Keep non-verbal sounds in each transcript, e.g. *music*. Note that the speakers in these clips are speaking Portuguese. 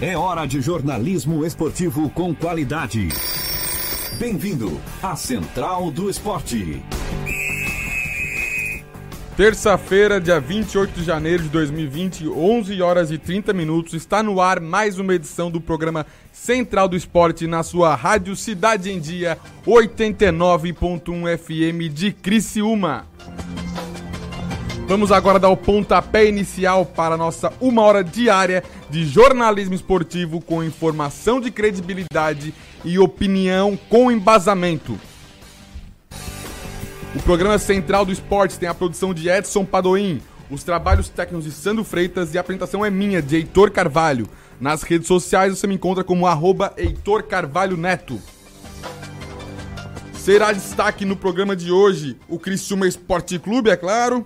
É hora de jornalismo esportivo com qualidade. Bem-vindo à Central do Esporte. Terça-feira, dia 28 de janeiro de 2020, 11 horas e 30 minutos, está no ar mais uma edição do programa Central do Esporte na sua rádio Cidade em Dia 89.1 FM de Criciúma. Vamos agora dar o pontapé inicial para a nossa uma hora diária de jornalismo esportivo com informação de credibilidade e opinião com embasamento. O programa central do esporte tem a produção de Edson Padoim, os trabalhos técnicos de Sandro Freitas e a apresentação é minha, de Heitor Carvalho. Nas redes sociais você me encontra como arroba Heitor Carvalho Neto. Será destaque no programa de hoje o Criciúma Esporte Clube, é claro.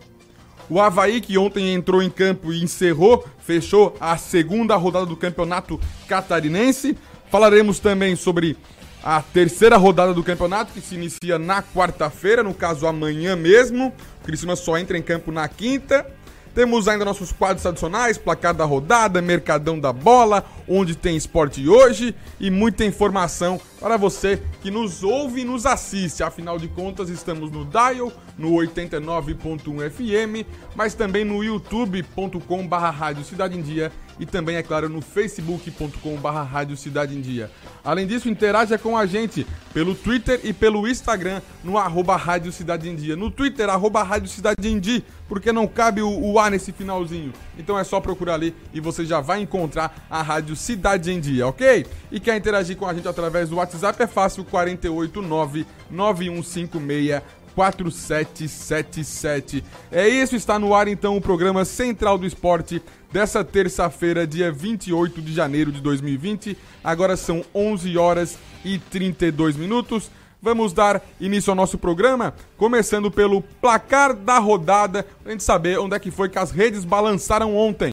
O Havaí, que ontem entrou em campo e encerrou, fechou a segunda rodada do campeonato catarinense. Falaremos também sobre a terceira rodada do campeonato, que se inicia na quarta-feira, no caso amanhã mesmo. O Criciúma só entra em campo na quinta. Temos ainda nossos quadros adicionais, placar da rodada, mercadão da bola, onde tem esporte hoje e muita informação para você que nos ouve e nos assiste. Afinal de contas, estamos no Dial, no 89.1 FM, mas também no youtube.com/barra Rádio Cidade em Dia e também, é claro, no facebook.com/barra Rádio Cidade em Dia. Além disso, interaja com a gente pelo Twitter e pelo Instagram no arroba Rádio Cidade em Dia. No Twitter, arroba Rádio Cidade em Dia, porque não cabe o, o A nesse finalzinho. Então é só procurar ali e você já vai encontrar a Rádio Cidade em Dia, ok? E quer interagir com a gente através do WhatsApp é fácil, 489 9156 4777. É isso, está no ar então o programa Central do Esporte dessa terça-feira, dia 28 de janeiro de 2020. Agora são 11 horas e 32 minutos. Vamos dar início ao nosso programa, começando pelo placar da rodada, pra gente saber onde é que foi que as redes balançaram ontem.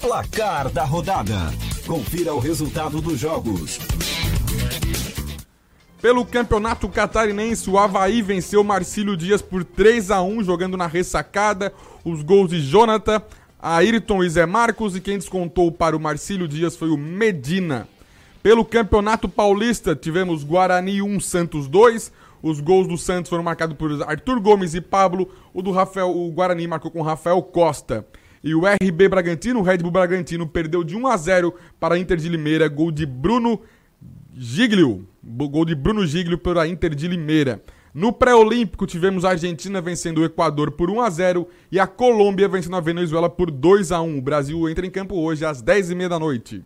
Placar da rodada. Confira o resultado dos jogos. Pelo Campeonato Catarinense, o Havaí venceu Marcílio Dias por 3 a 1 jogando na ressacada. Os gols de Jonathan, Ayrton e Zé Marcos e quem descontou para o Marcílio Dias foi o Medina. Pelo Campeonato Paulista, tivemos Guarani 1, Santos 2. Os gols do Santos foram marcados por Arthur Gomes e Pablo. O do Rafael, o Guarani marcou com Rafael Costa. E o RB Bragantino, o Red Bull Bragantino, perdeu de 1 a 0 para a Inter de Limeira, gol de Bruno Giglio. Gol de Bruno Giglio para a Inter de Limeira. No pré-olímpico tivemos a Argentina vencendo o Equador por 1 a 0 e a Colômbia vencendo a Venezuela por 2 a 1. O Brasil entra em campo hoje às 10h30 da noite.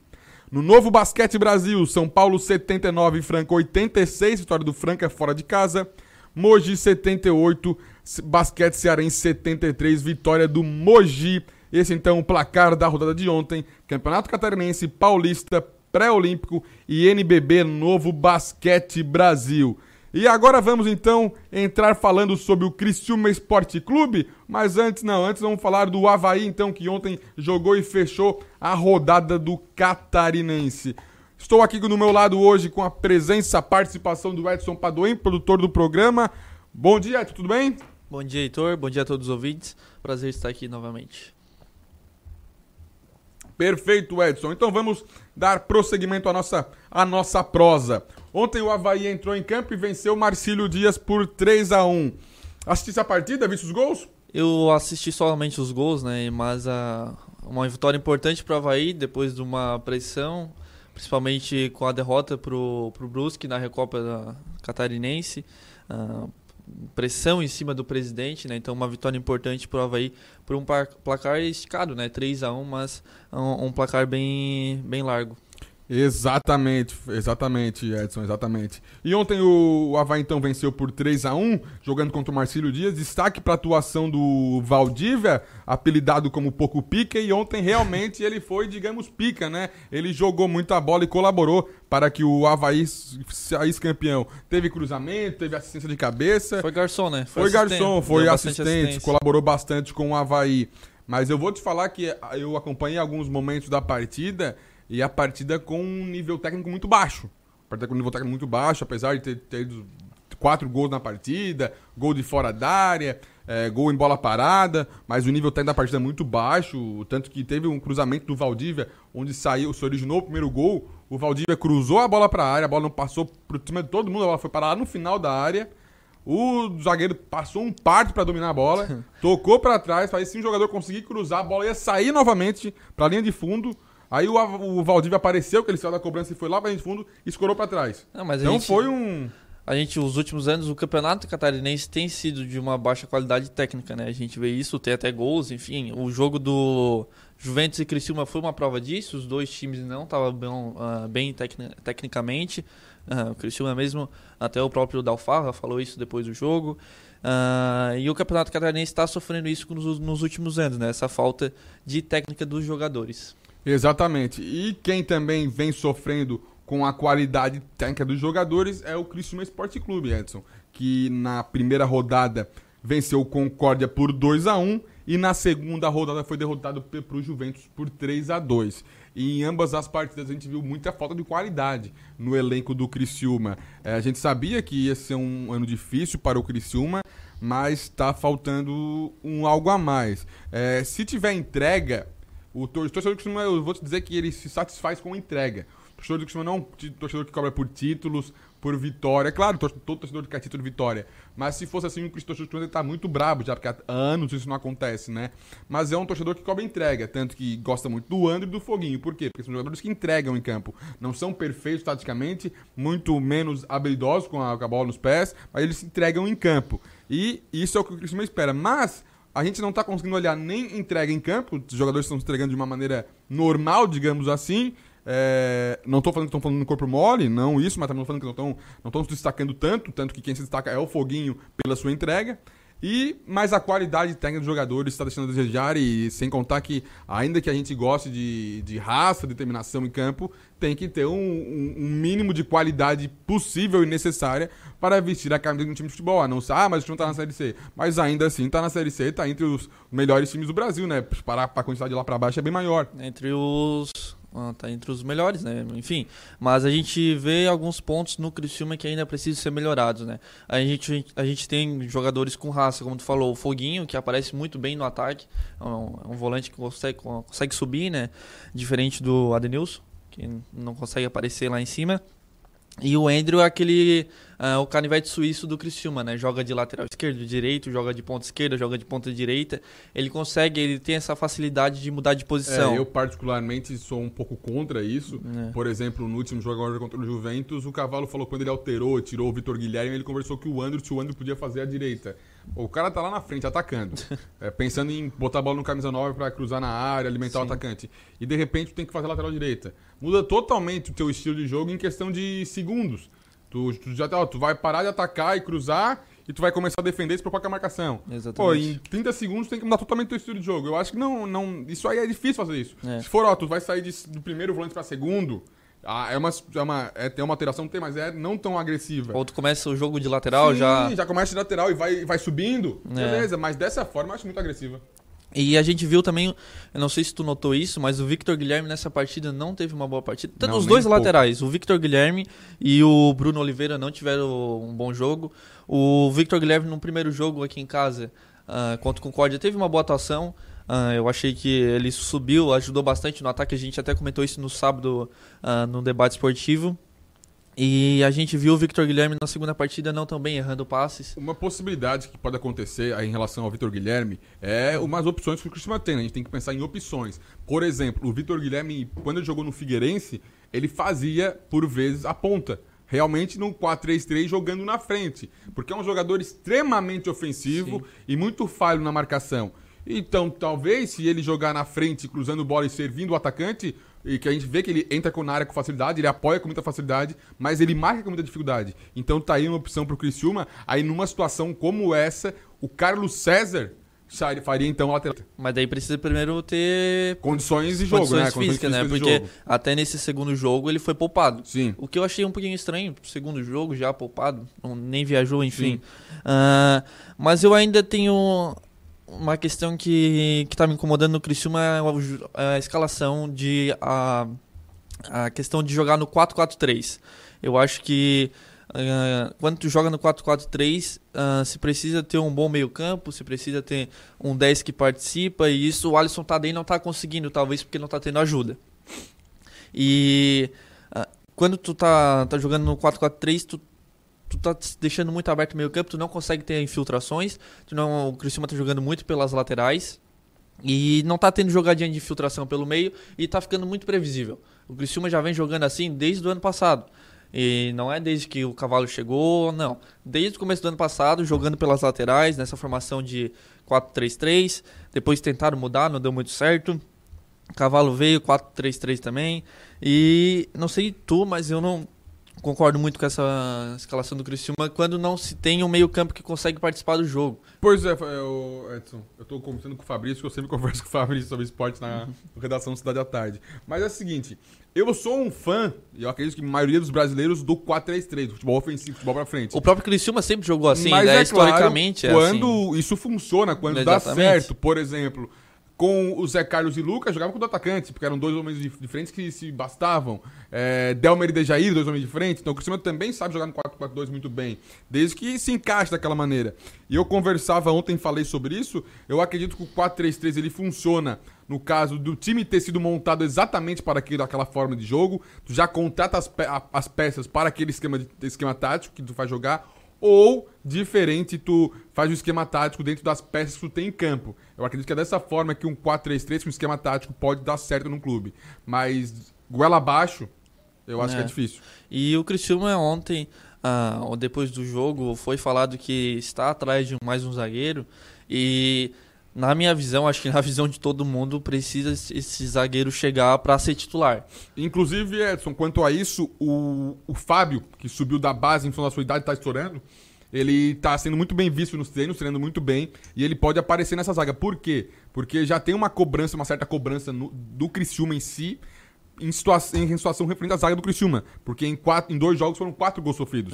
No novo Basquete Brasil, São Paulo 79, Franca 86, vitória do Franca fora de casa. Mogi 78, Basquete Cearense 73, vitória do Mogi. Esse então o placar da rodada de ontem. Campeonato Catarinense, Paulista, Pré-Olímpico e NBB Novo Basquete Brasil. E agora vamos então entrar falando sobre o Criciúma Esporte Clube, mas antes não, antes vamos falar do Havaí então que ontem jogou e fechou a rodada do Catarinense. Estou aqui do meu lado hoje com a presença, a participação do Edson Padoim, produtor do programa. Bom dia, Edson, tudo bem? Bom dia, Heitor. Bom dia a todos os ouvintes. Prazer estar aqui novamente. Perfeito, Edson. Então vamos dar prosseguimento à nossa, à nossa prosa. Ontem o Havaí entrou em campo e venceu Marcílio Dias por 3 a 1 Assistisse a partida? Viste os gols? Eu assisti somente os gols, né? Mas a, uma vitória importante para o Havaí depois de uma pressão, principalmente com a derrota para o Brusque na Recopa Catarinense. Uh, pressão em cima do presidente, né? Então uma vitória importante para o Havaí por um placar esticado, né? 3 a 1 mas um, um placar bem, bem largo. Exatamente, exatamente, Edson, exatamente. E ontem o Havaí então venceu por 3 a 1 jogando contra o Marcílio Dias. Destaque para a atuação do Valdívia, apelidado como Poco Pica, e ontem realmente ele foi, digamos, pica, né? Ele jogou muita bola e colaborou para que o Havaí saísse campeão. Teve cruzamento, teve assistência de cabeça. Foi garçom, né? Foi, foi garçom, foi assistente, colaborou bastante com o Havaí. Mas eu vou te falar que eu acompanhei alguns momentos da partida e a partida com um nível técnico muito baixo. A partida com um nível técnico muito baixo, apesar de ter, ter quatro gols na partida, gol de fora da área. é, gol em bola parada, mas o nível técnico da partida é muito baixo, tanto que teve um cruzamento do Valdívia, onde saiu, se originou o primeiro gol, o Valdívia cruzou a bola para a área, a bola não passou por cima de todo mundo, a bola foi parar lá no final da área, o zagueiro passou um parto para dominar a bola, *laughs* tocou para trás, para se um jogador conseguir cruzar, a bola ia sair novamente para a linha de fundo, Aí o, o Valdívia apareceu, que ele saiu da cobrança e foi lá pra de fundo e escorou para trás. Não, mas então gente- foi um... A gente, os últimos anos, o campeonato catarinense tem sido de uma baixa qualidade técnica, né? A gente vê isso, tem até gols, enfim. O jogo do Juventus e Criciúma foi uma prova disso. Os dois times não estavam bem, ah, bem tecni- tecnicamente. Ah, o Criciúma mesmo, até o próprio Dalfarra falou isso depois do jogo. Ah, e o campeonato catarinense está sofrendo isso nos, nos últimos anos, né? Essa falta de técnica dos jogadores. Exatamente. E quem também vem sofrendo com a qualidade técnica dos jogadores é o Criciúma Esporte Clube, Edson, que na primeira rodada venceu o Concórdia por 2 a 1 e na segunda rodada foi derrotado para o Juventus por 3 a 2 E em ambas as partidas a gente viu muita falta de qualidade no elenco do Criciúma. É, a gente sabia que ia ser um ano difícil para o Criciúma, mas está faltando um algo a mais. É, se tiver entrega, o tor- torcedor do Criciúma, eu vou te dizer que ele se satisfaz com entrega. O torcedor do Criciúma não é um torcedor que cobra por títulos, por vitória. É claro, todo torcedor quer título de vitória. Mas se fosse assim, o torcedor do Criciúma ele tá muito brabo já, porque há anos isso não acontece, né? Mas é um torcedor que cobra entrega, tanto que gosta muito do André e do Foguinho. Por quê? Porque são jogadores que entregam em campo. Não são perfeitos taticamente, muito menos habilidosos com a, com a bola nos pés, mas eles se entregam em campo. E isso é o que o Criciúma espera. Mas a gente não está conseguindo olhar nem entrega em campo, os jogadores estão se entregando de uma maneira normal, digamos assim. É, não estou falando que estão falando no corpo mole, não isso, mas também não falando que não estão não se destacando tanto, tanto que quem se destaca é o Foguinho pela sua entrega. E mas a qualidade técnica dos jogadores está deixando a desejar e sem contar que ainda que a gente goste de, de raça, determinação em campo, tem que ter um, um- mínimo de qualidade possível e necessária para vestir a camisa de um time de futebol. A não ah, mas o time está na Série C. Mas ainda assim está na Série C, está entre os melhores times do Brasil, né? Para a quantidade de lá para baixo é bem maior. Entre os. ah, tá entre os melhores, né? Enfim. Mas a gente vê alguns pontos no Criciúma que ainda precisam ser melhorados, né? A gente, a gente tem jogadores com raça, como tu falou, o Foguinho, que aparece muito bem no ataque. É um, é um volante que consegue, consegue subir, né? Diferente do Adenilson, que não consegue aparecer lá em cima. E o Andrew é aquele. ah, o canivete suíço do Criciúma, né? Joga de lateral esquerdo, direito, joga de ponta esquerda, joga de ponta direita. Ele consegue, ele tem essa facilidade de mudar de posição. É, eu particularmente sou um pouco contra isso. É. Por exemplo, no último jogo agora contra o Juventus, o Cavalo falou quando ele alterou, tirou o Vitor Guilherme, ele conversou que o André, se o André podia fazer a direita. O cara tá lá na frente, atacando. *laughs* É, pensando em botar a bola no camisa 9 pra cruzar na área, alimentar o Sim. atacante. E de repente tu tem que fazer a lateral direita. Muda totalmente o teu estilo de jogo em questão de segundos. Tu, tu já tá, ó, tu vai parar de atacar e cruzar e tu vai começar a defender e se propor com a marcação. Pô, Exatamente. em 30 segundos tem que mudar totalmente o teu estilo de jogo. Eu acho que não, não. Isso aí é difícil fazer isso. É. Se for, ó, tu vai sair de- do primeiro volante pra segundo. Ah, é uma, é uma, é, tem uma alteração, tem, mas é não tão agressiva. Ou tu começa o jogo de lateral Sim, já. já começa de lateral e vai, vai subindo. É. Beleza, mas dessa forma eu acho muito agressiva. E a gente viu também, eu não sei se tu notou isso, mas o Victor Guilherme nessa partida não teve uma boa partida. Tanto Não, os dois pouco. laterais, o Victor Guilherme e o Bruno Oliveira não tiveram um bom jogo. O Victor Guilherme no primeiro jogo aqui em casa ah, contra o Concórdia teve uma boa atuação. Ah, eu achei que ele subiu, ajudou bastante no ataque. A gente até comentou isso no sábado ah, no debate esportivo. E a gente viu o Victor Guilherme na segunda partida não tão bem, errando passes. Uma possibilidade que pode acontecer aí em relação ao Vitor Guilherme é umas opções que o Cristiano tem. né? A gente tem que pensar em opções. Por exemplo, o Vitor Guilherme, quando ele jogou no Figueirense, ele fazia, por vezes, a ponta. Realmente no 4-3-3 jogando na frente. Porque é um jogador extremamente ofensivo e muito falho na marcação. Então, talvez, se ele jogar na frente, cruzando bola e servindo o atacante, e que a gente vê que ele entra com- na área com facilidade, ele apoia com muita facilidade, mas ele marca com muita dificuldade. Então tá aí uma opção pro Criciúma. Aí numa situação como essa, o Carlos César faria então lateral. Mas daí precisa primeiro ter Condições de jogo, condições né? Condições físicas, né? físicas de Porque até nesse segundo jogo ele foi poupado. Sim. O que eu achei um pouquinho estranho, segundo jogo já poupado, nem viajou, enfim. Ah, mas eu ainda tenho uma questão que, que tá me incomodando no Criciúma é o ju- a escalação de a, a questão de jogar no 4-4-3. Eu acho que Uh, quando tu joga no 4-4-3, uh, se precisa ter um bom meio campo, se precisa ter um 10 que participa, e isso o Alisson Tadei não está conseguindo, talvez porque não está tendo ajuda. E uh, quando tu tá, tá jogando no 4-4-3, tu, tu tá deixando muito aberto o meio campo, tu não consegue ter infiltrações, tu não, o Cristiano tá jogando muito pelas laterais, e não tá tendo jogadinha de infiltração pelo meio, e tá ficando muito previsível. O Criciúma já vem jogando assim desde o ano passado. E não é desde que o Cavalo chegou, não. Desde o começo do ano passado, jogando pelas laterais, nessa formação de 4-3-3. Depois tentaram mudar, não deu muito certo. O Cavalo veio 4-3-3 também. E não sei tu, mas eu não concordo muito com essa escalação do Criciúma quando não se tem um meio-campo que consegue participar do jogo. Pois é, eu, Edson, eu tô conversando com o Fabrício, que eu sempre *laughs* converso com o Fabrício sobre esporte na redação Cidade à Tarde. Mas é o seguinte, eu sou um fã, e eu acredito que a maioria dos brasileiros, do 4-3-3, do futebol ofensivo, futebol pra frente. O próprio Criciúma sempre jogou assim, Mas né? é historicamente claro, é quando assim. isso funciona, quando Exatamente. dá certo, por exemplo com o Zé Carlos e Lucas, jogavam com atacantes, porque eram dois homens diferentes que se bastavam. É, Delmer e Dejair, dois homens diferentes. Então o Cristiano também sabe jogar no 4-4-2 muito bem, desde que se encaixe daquela maneira. E eu conversava ontem, falei sobre isso, eu acredito que o 4-3-3 ele funciona no caso do time ter sido montado exatamente para aquilo, aquela forma de jogo, tu já contrata as, pe as peças para aquele esquema, de, esquema tático que tu vai jogar, ou diferente, tu faz o esquema tático dentro das peças que tu tem em campo. Eu acredito que é dessa forma que um 4-3-3 com um esquema tático pode dar certo num clube. Mas goela abaixo, eu acho é. que é difícil. E o Cristiano ontem, ah, depois do jogo, foi falado que está atrás de mais um zagueiro e na minha visão, acho que na visão de todo mundo, precisa esse zagueiro chegar para ser titular. Inclusive, Edson, quanto a isso, o, o Fábio, que subiu da base em função da sua idade, está estourando. Ele está sendo muito bem visto nos treinos, treinando muito bem, e ele pode aparecer nessa zaga. Por quê? Porque já tem uma cobrança, uma certa cobrança no, do Criciúma em si, em situação, em situação referente à zaga do Criciúma. Porque em, quatro, em dois jogos foram quatro gols sofridos.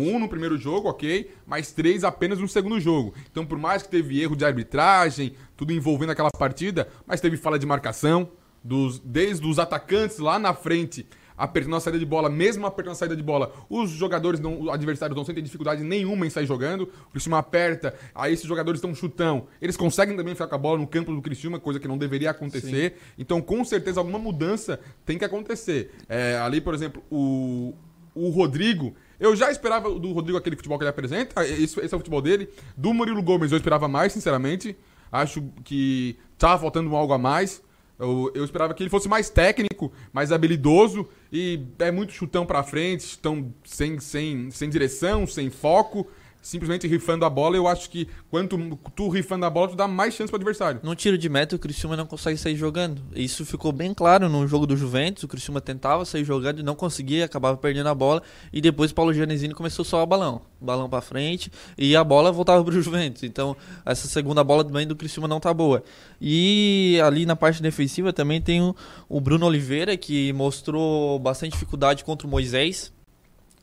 Um no primeiro jogo, ok, mas três apenas no segundo jogo. Então, por mais que teve erro de arbitragem, tudo envolvendo aquela partida, mas teve fala de marcação, dos, desde os atacantes lá na frente apertando a saída de bola, mesmo apertando a saída de bola, os jogadores, não, os adversários não sentem dificuldade nenhuma em sair jogando. O Criciúma aperta, aí esses jogadores estão chutão. Eles conseguem também ficar com a bola no campo do Criciúma, coisa que não deveria acontecer. Sim. Então, com certeza, alguma mudança tem que acontecer. É, ali, por exemplo, o, o Rodrigo. Eu já esperava do Rodrigo aquele futebol que ele apresenta, esse, esse é o futebol dele. Do Murilo Gomes eu esperava mais, sinceramente. Acho que tava faltando algo a mais. Eu, eu, esperava que ele fosse mais técnico, mais habilidoso e é muito chutão para frente, estão sem, sem, sem direção, sem foco simplesmente rifando a bola, eu acho que quanto tu rifando a bola, tu dá mais chance pro adversário. No tiro de meta, o Criciúma não consegue sair jogando. Isso ficou bem claro no jogo do Juventus. O Criciúma tentava sair jogando e não conseguia, acabava perdendo a bola. E depois o Paulo Gianesini começou só o balão. Balão para frente e a bola voltava pro Juventus. Então, essa segunda bola também do Criciúma não tá boa. E ali na parte defensiva também tem o Bruno Oliveira, que mostrou bastante dificuldade contra o Moisés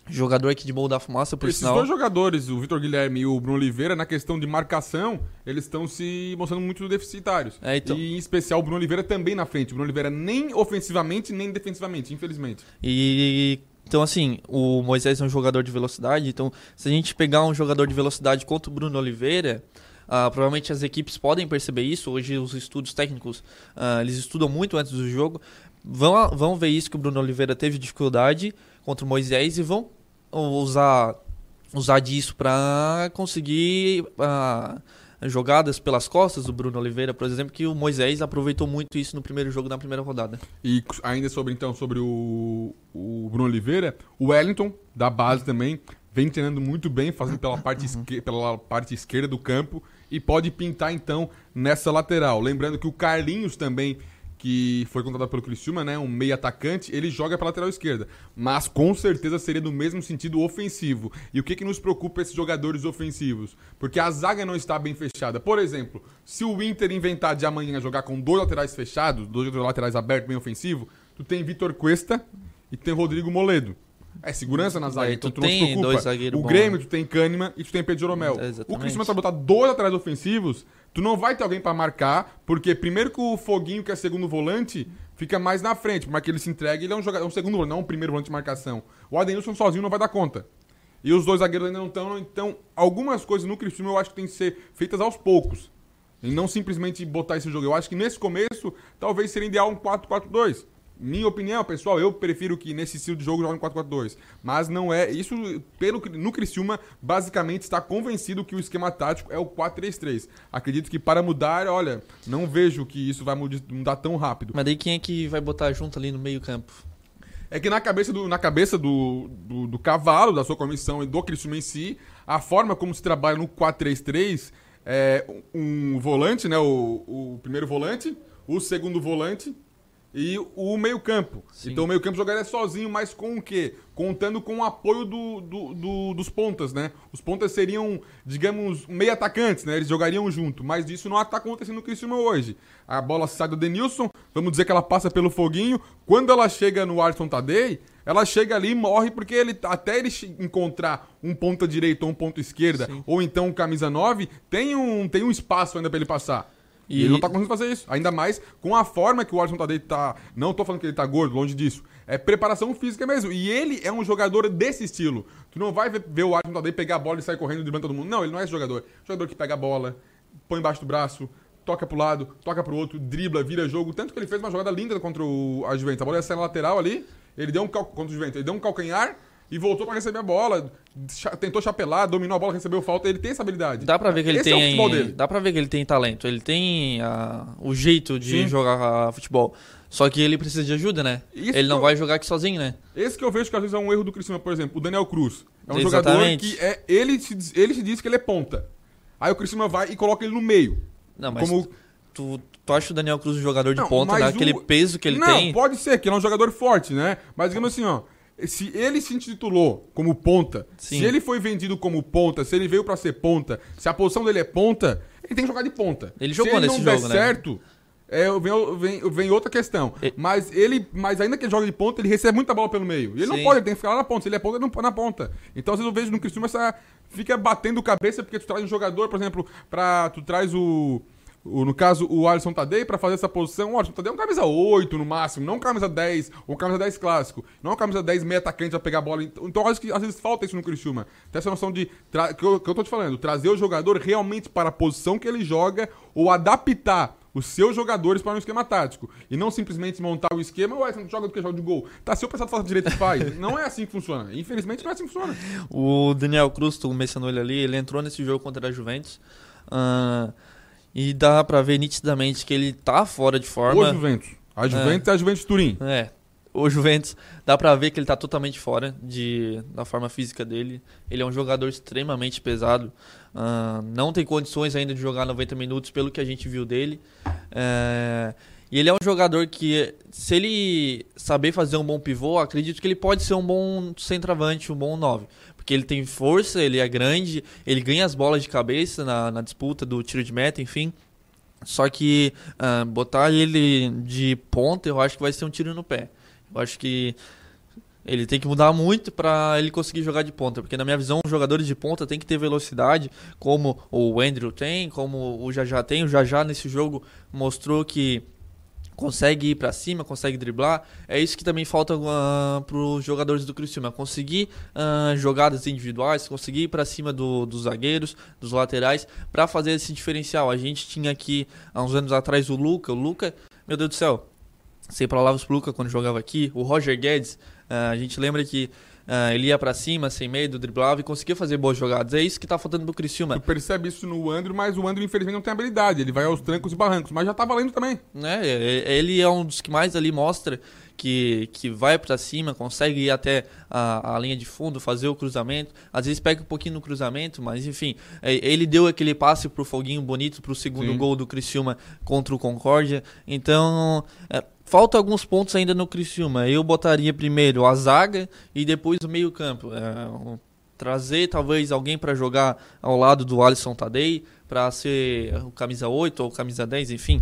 Jogador aqui de Morro da Fumaça, por Esses sinal. dois jogadores, o Vitor Guilherme e o Bruno Oliveira, na questão de marcação, eles estão se mostrando muito deficitários. É, então... E em especial o Bruno Oliveira também na frente. O Bruno Oliveira nem ofensivamente, nem defensivamente, infelizmente. E então, assim, o Moisés é um jogador de velocidade. Então, se a gente pegar um jogador de velocidade contra o Bruno Oliveira, uh, provavelmente as equipes podem perceber isso. Hoje, os estudos técnicos, uh, eles estudam muito antes do jogo. Vão, vão ver isso que o Bruno Oliveira teve dificuldade contra o Moisés e vão usar, usar disso para conseguir uh, jogadas pelas costas do Bruno Oliveira, por exemplo, que o Moisés aproveitou muito isso no primeiro jogo, na primeira rodada. E ainda sobre então sobre o, o Bruno Oliveira, o Wellington da base também vem treinando muito bem, fazendo pela parte, esquerda, pela parte esquerda do campo e pode pintar então nessa lateral. Lembrando que o Carlinhos também que foi contratado pelo Criciúma, né, um meio atacante, ele joga para lateral esquerda, mas com certeza seria no mesmo sentido ofensivo. E o que, que nos preocupa esses jogadores ofensivos? Porque a zaga não está bem fechada. Por exemplo, se o Inter inventar de amanhã jogar com dois laterais fechados, dois laterais abertos, bem ofensivo, tu tem Vitor Cuesta e tem Rodrigo Moledo. É segurança na zaga, então tu, tu tem dois O Grêmio, tu tem Kahneman e tu tem Pedro Romel. O Criciúma vai botar dois laterais ofensivos, Tu não vai ter alguém para marcar, porque primeiro que o Foguinho, que é segundo volante, fica mais na frente. Mais que ele se entregue, ele é um, jogador, é um segundo volante, não um primeiro volante de marcação. O Adenilson sozinho não vai dar conta. E os dois zagueiros ainda não estão. Então, algumas coisas no Criciúma eu acho que tem que ser feitas aos poucos. E não simplesmente botar esse jogo. Eu acho que nesse começo, talvez seria ideal um 4-4-2. Minha opinião, pessoal, eu prefiro que nesse estilo de jogo jogue um 4-4-2. Mas não é. Isso, pelo no Criciúma, basicamente está convencido que o esquema tático é o 4-3-3. Acredito que para mudar, olha, não vejo que isso vai mudar tão rápido. Mas daí quem é que vai botar junto ali no meio-campo? É que na cabeça do, na cabeça do, do, do cavalo, da sua comissão e do Criciúma em si, a forma como se trabalha no 4-3-3 é um volante, né? O, o primeiro volante, o segundo volante e o meio-campo. Então o meio-campo jogaria sozinho, mas com o quê? Contando com o apoio do, do, do, dos pontas, né? Os pontas seriam, digamos, meio atacantes, né? Eles jogariam junto, mas isso não está acontecendo no Criciúma hoje. A bola sai do Denilson, vamos dizer que ela passa pelo foguinho. Quando ela chega no Arson Tadei, ela chega ali e morre porque ele até ele encontrar um ponta direita ou um ponto esquerda, Sim. ou então um camisa 9, tem um, tem um espaço ainda para ele passar. E, ele não tá conseguindo fazer isso. Ainda mais com a forma que o Alisson Tadei tá. Não tô falando que ele tá gordo, longe disso. É preparação física mesmo. E ele é um jogador desse estilo. Tu não vai ver, o Alisson Tadei pegar a bola e sair correndo driblando todo mundo. Não, ele não é esse jogador. Jogador que pega a bola, põe embaixo do braço, toca pro lado, toca pro outro, dribla, vira jogo. Tanto que ele fez uma jogada linda contra o, a Juventus. A bola ia sair na lateral ali. Ele deu um cal... contra o Juventus. Ele deu um calcanhar e voltou para receber a bola. Tentou chapelar, dominou a bola, recebeu falta. Ele tem essa habilidade. Dá pra ver que ele Esse tem. É dá pra ver que ele tem talento. Ele tem uh, o jeito de Sim. jogar futebol. Só que ele precisa de ajuda, né? Isso ele não eu... vai jogar aqui sozinho, né? Esse que eu vejo que às vezes é um erro do Cristiano, por exemplo, o Daniel Cruz. É um Exatamente. jogador que é. Ele se, ele se diz que ele é ponta. Aí o Cristiano vai e coloca ele no meio. Não, mas como... tu, tu acha o Daniel Cruz um jogador de não, ponta, né? Aquele o... peso que ele não, tem? Não, pode ser, que ele é um jogador forte, né? Mas digamos assim, ó se ele se intitulou como ponta, Sim. se ele foi vendido como ponta, se ele veio para ser ponta, se a posição dele é ponta, ele tem que jogar de ponta. Ele jogou se ele nesse não jogo, der né? certo, é, vem, vem, vem, outra questão. E... Mas ele, mas ainda que ele joga de ponta, ele recebe muita bola pelo meio. E ele Sim. não pode, ele tem que ficar lá na ponta. Se ele é ponta, ele não pode na ponta. Então, às vezes eu vejo no Cristiano essa fica batendo cabeça porque tu traz um jogador, por exemplo, para tu traz o o, no caso, o Alisson Tadei, para fazer essa posição, o Alisson Tadei é um camisa 8 no máximo, não um camisa 10, ou um camisa 10 clássico. Não um camisa 10 meio atacante pra pegar a bola. Então, acho que às vezes falta isso no Criciúma. Tem essa noção de, que eu, que eu tô te falando, trazer o jogador realmente para a posição que ele joga, ou adaptar os seus jogadores para um esquema tático. E não simplesmente montar o esquema, ué, você não joga do que joga de gol. Tá, se o pessoal faz direito, faz. *laughs* não é assim que funciona. Infelizmente, não é assim que funciona. O Daniel Cruz, tu mencionou ele ali, ele entrou nesse jogo contra a Juventus. Uh, e dá pra ver nitidamente que ele tá fora de forma. O Juventus. A Juventus é, é a Juventus Turim. É. O Juventus, dá pra ver que ele tá totalmente fora de, da forma física dele. Ele é um jogador extremamente pesado. Uh, não tem condições ainda de jogar 90 minutos, pelo que a gente viu dele. É, e ele é um jogador que, se ele saber fazer um bom pivô, acredito que ele pode ser um bom centroavante, um bom 9 porque ele tem força, ele é grande, ele ganha as bolas de cabeça na, na disputa do tiro de meta, enfim. Só que uh, botar ele de ponta, eu acho que vai ser um tiro no pé. Eu acho que ele tem que mudar muito para ele conseguir jogar de ponta, porque na minha visão, os jogadores de ponta tem que ter velocidade, como o Andrew tem, como o Jajá tem. O Jajá nesse jogo mostrou que consegue ir para cima, consegue driblar. É isso que também falta uh, ah, para os jogadores do Criciúma, conseguir uh, jogadas individuais, conseguir ir para cima do, dos zagueiros, dos laterais, para fazer esse diferencial. A gente tinha aqui há uns anos atrás o Luca, o Luca, meu Deus do céu, sei palavras pro Luca quando jogava aqui, o Roger Guedes, uh, a gente lembra que Uh, ele ia para cima, sem medo, driblava e conseguia fazer boas jogadas. É isso que tá faltando pro Criciúma. Tu percebe isso no Andrew, mas o Andrew infelizmente não tem habilidade. Ele vai aos trancos e barrancos, mas já tá valendo também. É, ele é um dos que mais ali mostra que, que vai para cima, consegue ir até a, a, linha de fundo, fazer o cruzamento. Às vezes pega um pouquinho no cruzamento, mas enfim, é, ele deu aquele passe pro Foguinho bonito pro segundo Sim. gol do Criciúma contra o Concórdia. Então, é, Falta alguns pontos ainda no Criciúma. Eu botaria primeiro a zaga e depois o meio-campo. É, trazer talvez alguém para jogar ao lado do Alisson Tadei, para ser o camisa 8 ou camisa 10, enfim.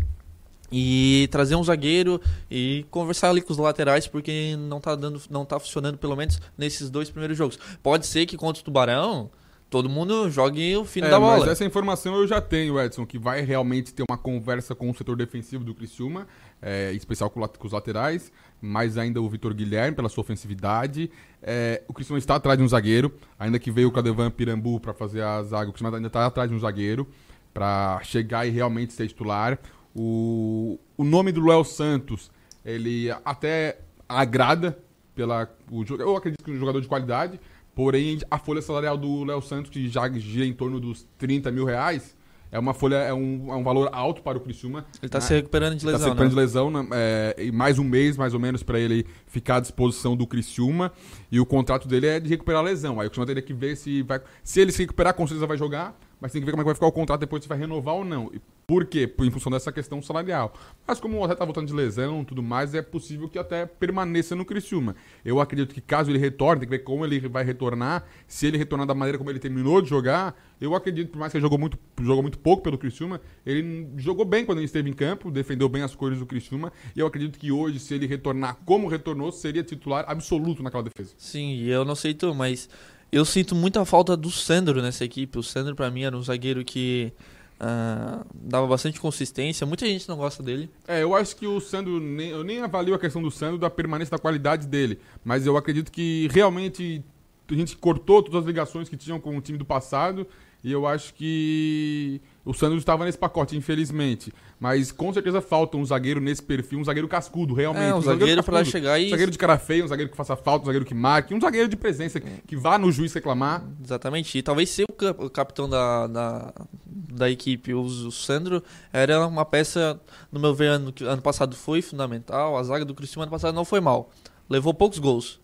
E trazer um zagueiro e conversar ali com os laterais, porque não tá dando, não tá funcionando pelo menos nesses dois primeiros jogos. Pode ser que contra o Tubarão todo mundo jogue o fino É, da mas bola. essa informação eu já tenho, Edson, que vai realmente ter uma conversa com o setor defensivo do Criciúma, é, em especial com, com os laterais, mais ainda o Vitor Guilherme pela sua ofensividade. É, o Criciúma está atrás de um zagueiro, ainda que veio o Cadevan Pirambu para fazer a zaga, o Criciúma ainda está atrás de um zagueiro para chegar e realmente ser titular. O, o nome do Léo Santos, ele até agrada pela o, eu acredito que é um jogador de qualidade, porém a folha salarial do Léo Santos, que já gira em torno dos 30 mil reais, é uma folha, é um, é um valor alto para o Criciúma. Ele tá né? se recuperando de tá lesão, se recuperando né? de lesão, né? É, mais um mês, mais ou menos, para ele ficar à disposição do Criciúma. E o contrato dele é de recuperar a lesão. Aí o Criciúma teria que ver se vai. Se ele se recuperar, com certeza vai jogar. Mas tem que ver como é que vai ficar o contrato depois, se vai renovar ou não. E por quê? Por- Em função dessa questão salarial. Mas como o atleta tá voltando de lesão e tudo mais, é possível que até permaneça no Criciúma. Eu acredito que caso ele retorne, tem que ver como ele vai retornar. Se ele retornar da maneira como ele terminou de jogar, eu acredito, por mais que ele jogou muito, jogou muito pouco pelo Criciúma, ele jogou bem quando ele esteve em campo, defendeu bem as cores do Criciúma. E eu acredito que hoje, se ele retornar como retornou, seria titular absoluto naquela defesa. Sim, e eu não sei tu, mas eu sinto muita falta do Sandro nessa equipe. O Sandro, pra mim, era um zagueiro que ah, dava bastante consistência. Muita gente não gosta dele. É, eu acho que o Sandro, nem- eu nem avalio a questão do Sandro da permanência da qualidade dele, mas eu acredito que realmente a gente cortou todas as ligações que tinham com o time do passado e eu acho que o Sandro estava nesse pacote, infelizmente. Mas com certeza falta um zagueiro nesse perfil, um zagueiro cascudo, realmente. É, um zagueiro pra cascudo. chegar e- Um zagueiro de cara feia, um zagueiro que faça falta, um zagueiro que marque, um zagueiro de presença, que vá no juiz reclamar. Exatamente. E talvez ser o, cap- o capitão da, da, da equipe, o, Sandro, era uma peça, no meu ver, ano, que- ano passado foi fundamental. A zaga do Cristiano ano passado não foi mal. Levou poucos gols.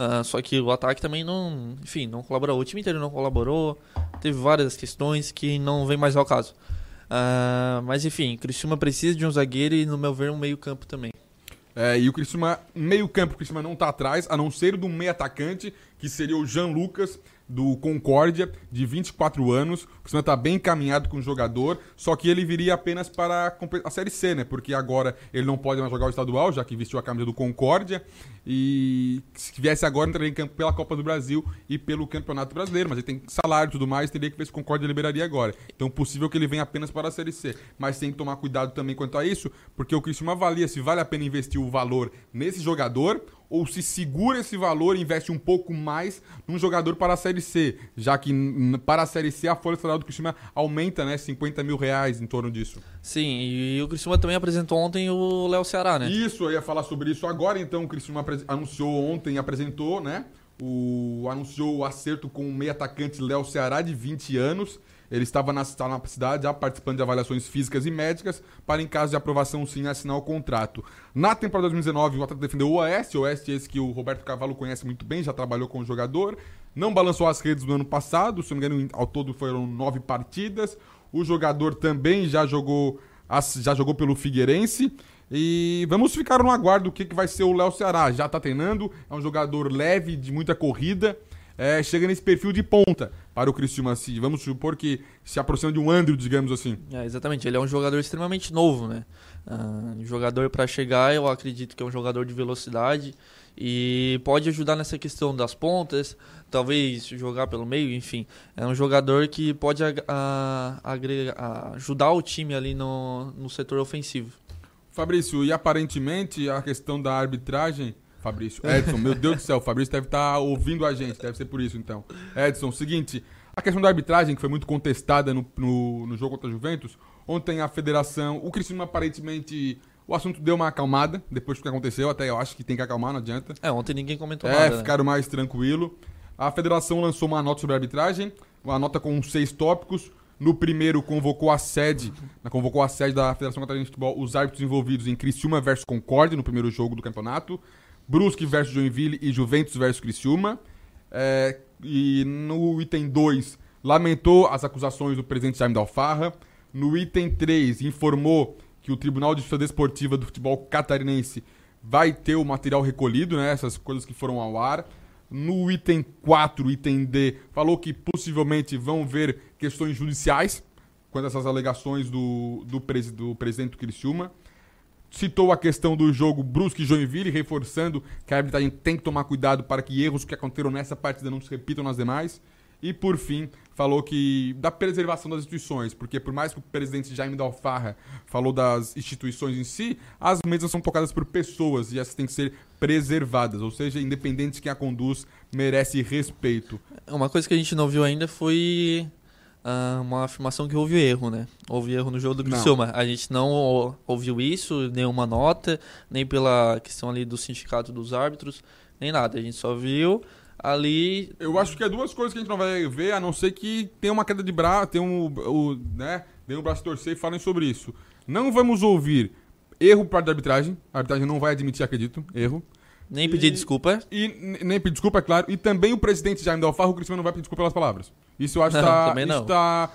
Ah, só que o ataque também não, enfim, não colaborou. O time inteiro não colaborou. Teve várias questões que não vem mais ao caso. Ah, mas enfim, Criciúma precisa de um zagueiro e, no meu ver, um meio-campo também. É, e o Criciúma, meio campo, o Criciúma não tá atrás, a não ser do meio atacante, que seria o Jean Lucas, do Concórdia, de 24 anos. O Criciúma tá bem encaminhado com o jogador, só que ele viria apenas para a Série C, né? Porque agora ele não pode mais jogar o estadual, já que vestiu a camisa do Concórdia. E se viesse agora, entraria em campo pela Copa do Brasil e pelo Campeonato Brasileiro. Mas ele tem salário e tudo mais, teria que ver se o Concórdia liberaria agora. Então, possível que ele venha apenas para a Série C. Mas tem que tomar cuidado também quanto a isso, porque o Criciúma avalia se vale a pena investir o valor nesse jogador ou se segura esse valor e investe um pouco mais num jogador para a Série C, já que para a Série C a folha salarial do Criciúma aumenta, né, 50 mil reais em torno disso. Sim, e o Criciúma também apresentou ontem o Léo Ceará, né? Isso, eu ia falar sobre isso agora, então o Criciúma anunciou ontem apresentou, né, o, anunciou o acerto com o meio atacante Léo Ceará, de 20 anos, ele estava na, está na cidade já participando de avaliações físicas e médicas, para em caso de aprovação sim assinar o contrato. Na temporada 2019, o atleta defendeu o Oeste, o Oeste esse que o Roberto Cavalo conhece muito bem, já trabalhou com o jogador, não balançou as redes no ano passado, se não me engano, ao todo foram nove partidas. O jogador também já jogou, já jogou pelo Figueirense. E vamos ficar no aguardo do que, que vai ser o Léo Ceará. Já tá treinando, é um jogador leve, de muita corrida. É, chega nesse perfil de ponta para o Criciúma. Se, vamos supor que se aproxima de um Andrew, digamos assim. É, exatamente, ele é um jogador extremamente novo, né? Um jogador para chegar, eu acredito que é um jogador de velocidade e pode ajudar nessa questão das pontas, talvez jogar pelo meio, enfim. É um jogador que pode a- agregar- a- ajudar o time ali no, no setor ofensivo. Fabrício, e aparentemente a questão da arbitragem. Fabrício, Edson, meu Deus do céu, o Fabrício deve estar ouvindo a gente, deve ser por isso então. Edson, seguinte, a questão da arbitragem, que foi muito contestada no, no, no jogo contra a Juventus, ontem a federação, o Criciúma aparentemente, o assunto deu uma acalmada, depois do que aconteceu, até eu acho que tem que acalmar, não adianta. É, ontem ninguém comentou É, nada. né? ficaram mais tranquilo. A federação lançou uma nota sobre a arbitragem, uma nota com seis tópicos. No primeiro, convocou a sede, na- convocou a sede da Federação Catarinense de Futebol, os árbitros envolvidos em Criciúma versus Concórdia, no primeiro jogo do campeonato. Brusque versus Joinville e Juventus versus Criciúma. É, e no item 2, lamentou as acusações do presidente Jaime Dalfarra. No item 3, informou que o Tribunal de Justiça Desportiva do Futebol Catarinense vai ter o material recolhido, né? Essas coisas que foram ao ar. No item 4, item D, falou que possivelmente vão ver questões judiciais quanto a essas alegações do, do, do presidente Criciúma. Citou a questão do jogo Brusque e Joinville, reforçando que a arbitragem tem que tomar cuidado para que erros que aconteceram nessa partida não se repitam nas demais. E por fim, falou que da preservação das instituições, porque por mais que o presidente Jaime da Alfarra falou das instituições em si, as mesas são tocadas por pessoas e essas têm que ser preservadas, ou seja, independente de quem a conduz, merece respeito. Uma coisa que a gente não viu ainda foi uh, uma afirmação que houve erro, né? Houve erro no jogo do Criciúma. A gente não ouviu isso, nenhuma nota, nem pela questão ali do sindicato dos árbitros, nem nada. A gente só viu ali. Eu acho que é duas coisas que a gente não vai ver, a não ser que tenha uma queda de braço, tem um, o, né, tem um braço torcer e falem sobre isso. Não vamos ouvir erro por parte da arbitragem. A arbitragem não vai admitir, acredito, erro. Nem pedir desculpa. E nem pedir desculpa, é claro. E também o presidente Jaime Dalfarro, o Cristiano não vai pedir desculpa pelas palavras. Isso eu acho que tá, também não. Tá,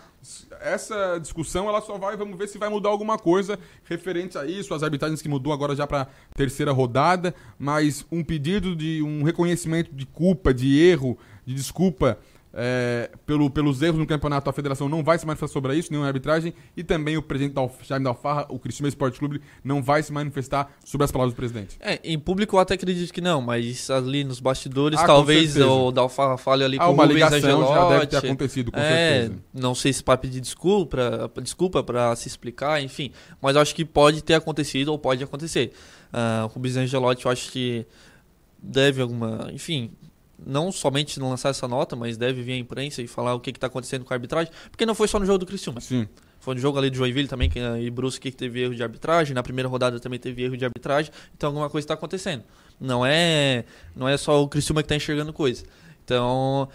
essa discussão ela só vai, vamos ver se vai mudar alguma coisa referente a isso, as arbitragens que mudou agora já para terceira rodada, mas um pedido de um reconhecimento de culpa, de erro, de desculpa é, pelo, pelos erros no campeonato, a federação não vai se manifestar sobre isso, nenhuma arbitragem, e também o presidente da Jaime da Alfarra, o Cristiano Esporte Clube, não vai se manifestar sobre as palavras do presidente. É, em público eu até acredito que não, mas ali nos bastidores, ah, talvez o da Alfarra fale ali ah, com uma o Rubens ligação já deve ter acontecido, com é, certeza. Não sei se para pedir desculpa, desculpa para se explicar, enfim, mas acho que pode ter acontecido ou pode acontecer. Uh, o Rubens Angelotti, eu acho que deve alguma, enfim, não somente lançar essa nota, mas deve vir à imprensa e falar o que está acontecendo com a arbitragem, porque não foi só no jogo do Criciúma. Sim. Foi no jogo ali de Joinville também, que, e Brusque que teve erro de arbitragem, na primeira rodada também teve erro de arbitragem, então alguma coisa está acontecendo. Não é, não é só o Criciúma que está enxergando coisa. Então,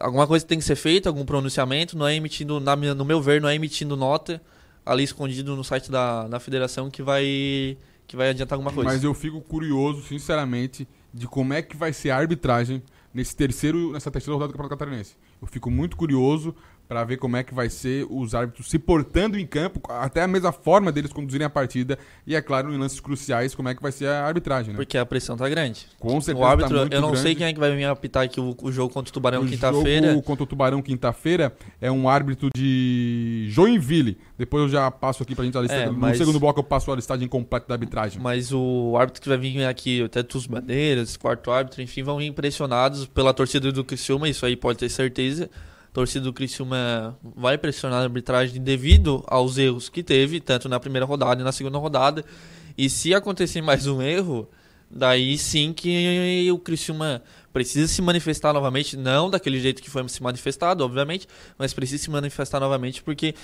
alguma coisa tem que ser feita, algum pronunciamento, não é emitindo, na, no meu ver, não é emitindo nota ali escondido no site da, da federação que vai, que vai adiantar alguma coisa. Mas eu fico curioso, sinceramente, de como é que vai ser a arbitragem nesse terceiro, nessa terceira rodada do Campeonato Catarinense. Eu fico muito curioso para ver como é que vai ser os árbitros se portando em campo, até a mesma forma deles conduzirem a partida e, é claro, em lances cruciais, como é que vai ser a arbitragem, né? Porque a pressão tá grande. Com certeza O árbitro, tá eu não grande. sei quem é que vai vir apitar aqui o, o jogo contra o Tubarão quinta-feira. O jogo contra o Tubarão quinta-feira é um árbitro de Joinville. Depois eu já passo aqui pra gente a lista. É, mas... No segundo bloco eu passo a listagem completa da arbitragem. Mas o árbitro que vai vir aqui, até dos Bandeiras, quarto árbitro, enfim, vão impressionados pela torcida do Criciúma, isso aí pode ter certeza torcida do Criciúma vai pressionar a arbitragem devido aos erros que teve, tanto na primeira rodada e na segunda rodada. E se acontecer mais um erro, daí sim que o Criciúma precisa se manifestar novamente, não daquele jeito que foi se manifestado, obviamente, mas precisa se manifestar novamente porque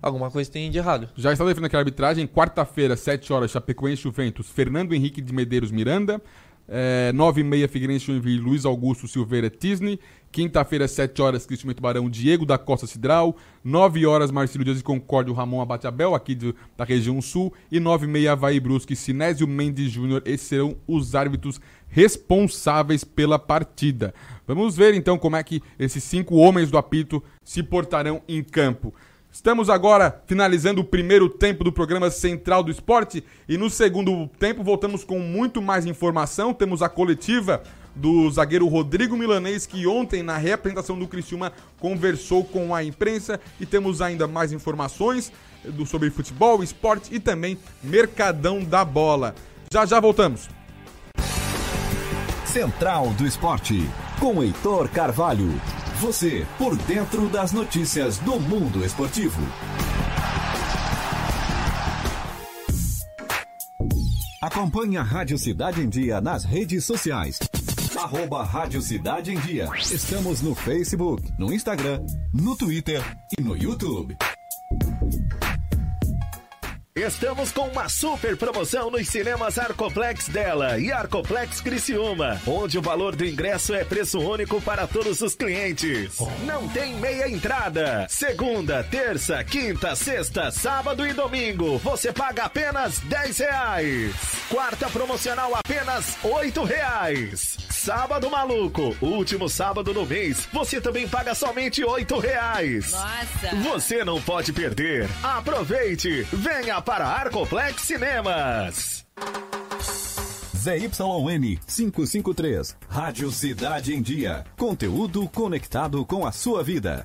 alguma coisa tem de errado. Já está definindo aqui a arbitragem, quarta-feira, 7 horas, Chapecoense Juventus, Fernando Henrique de Medeiros Miranda, é, 9 e meia, Figueirense Joinville, Luiz Augusto Silveira Tisney. Quinta-feira, 7 horas, Cristiano Tubarão, Diego da Costa Cidral. 9 horas, Marcelo Dias e Concórdio, Ramon Abate Abel, aqui do, da região sul. E 9 e meia, Havaí Brusque, Sinésio Mendes Júnior. Esses serão os árbitros responsáveis pela partida. Vamos ver então como é que esses cinco homens do apito se portarão em campo. Estamos agora finalizando o primeiro tempo do programa Central do Esporte e no segundo tempo voltamos com muito mais informação. Temos a coletiva do zagueiro Rodrigo Milanês que ontem na reapresentação do Criciúma conversou com a imprensa e temos ainda mais informações do, sobre futebol, esporte e também mercadão da bola. Já já voltamos. Central do Esporte com Heitor Carvalho. Você por dentro das notícias do mundo esportivo. Acompanhe a Rádio Cidade em Dia nas redes sociais. Arroba Rádio Cidade em Dia. Estamos no Facebook, no Instagram, no Twitter e no YouTube. Estamos com uma super promoção nos cinemas Arcoplex dela e Arcoplex Criciúma, onde o valor do ingresso é preço único para todos os clientes. Não tem meia entrada. Segunda, terça, quinta, sexta, sábado e domingo, você paga apenas 10 reais. Quarta promocional apenas 8 reais. Sábado maluco, último sábado do mês, você também paga somente 8 reais. Nossa! Você não pode perder. Aproveite, venha para Arcoplex Cinemas. ZYN 553. Rádio Cidade em Dia. Conteúdo conectado com a sua vida.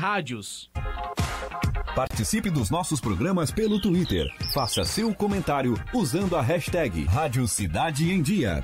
Rádios. Participe dos nossos programas pelo Twitter. Faça seu comentário usando a hashtag Rádio Cidade em Dia.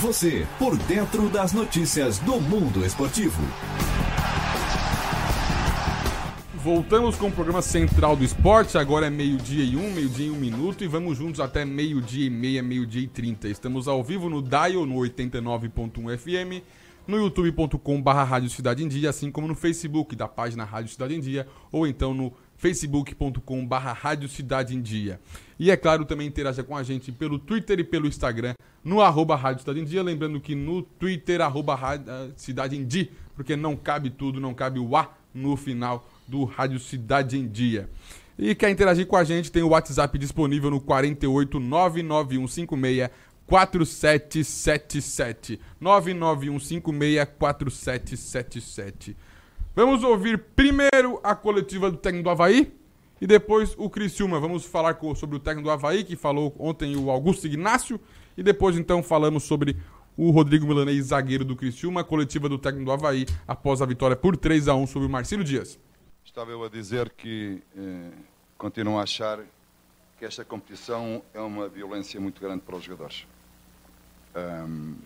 Você por dentro das notícias do mundo esportivo. Voltamos com o programa Central do Esporte. Agora é meio-dia e um, meio-dia e um minuto. E vamos juntos até meio-dia e meia, meio-dia e trinta. Estamos ao vivo no Dial no 89.1 FM, no youtube.com.br Rádio Cidade em Dia, assim como no Facebook da página Rádio Cidade em Dia, ou então no facebook.com.br Rádio Cidade em Dia. E é claro, também interaja com a gente pelo Twitter e pelo Instagram, no arroba Rádio Cidade em Dia. Lembrando que no Twitter, arroba Rádio Cidade em Dia, porque não cabe tudo, não cabe o A no final do Rádio Cidade em Dia. E quer interagir com a gente, tem o WhatsApp disponível no 48 99156 4777. 99156 4777. Vamos ouvir primeiro a coletiva do técnico do Havaí e depois o Criciúma. Vamos falar sobre o técnico do Havaí, que falou ontem o Augusto Ignácio, e depois então falamos sobre o Rodrigo Milanês, zagueiro do Criciúma, coletiva do técnico do Havaí após a vitória por 3 a 1 sobre o Marcílio Dias. Estava eu a dizer que eh, continuo a achar que esta competição é uma violência muito grande para os jogadores. Um,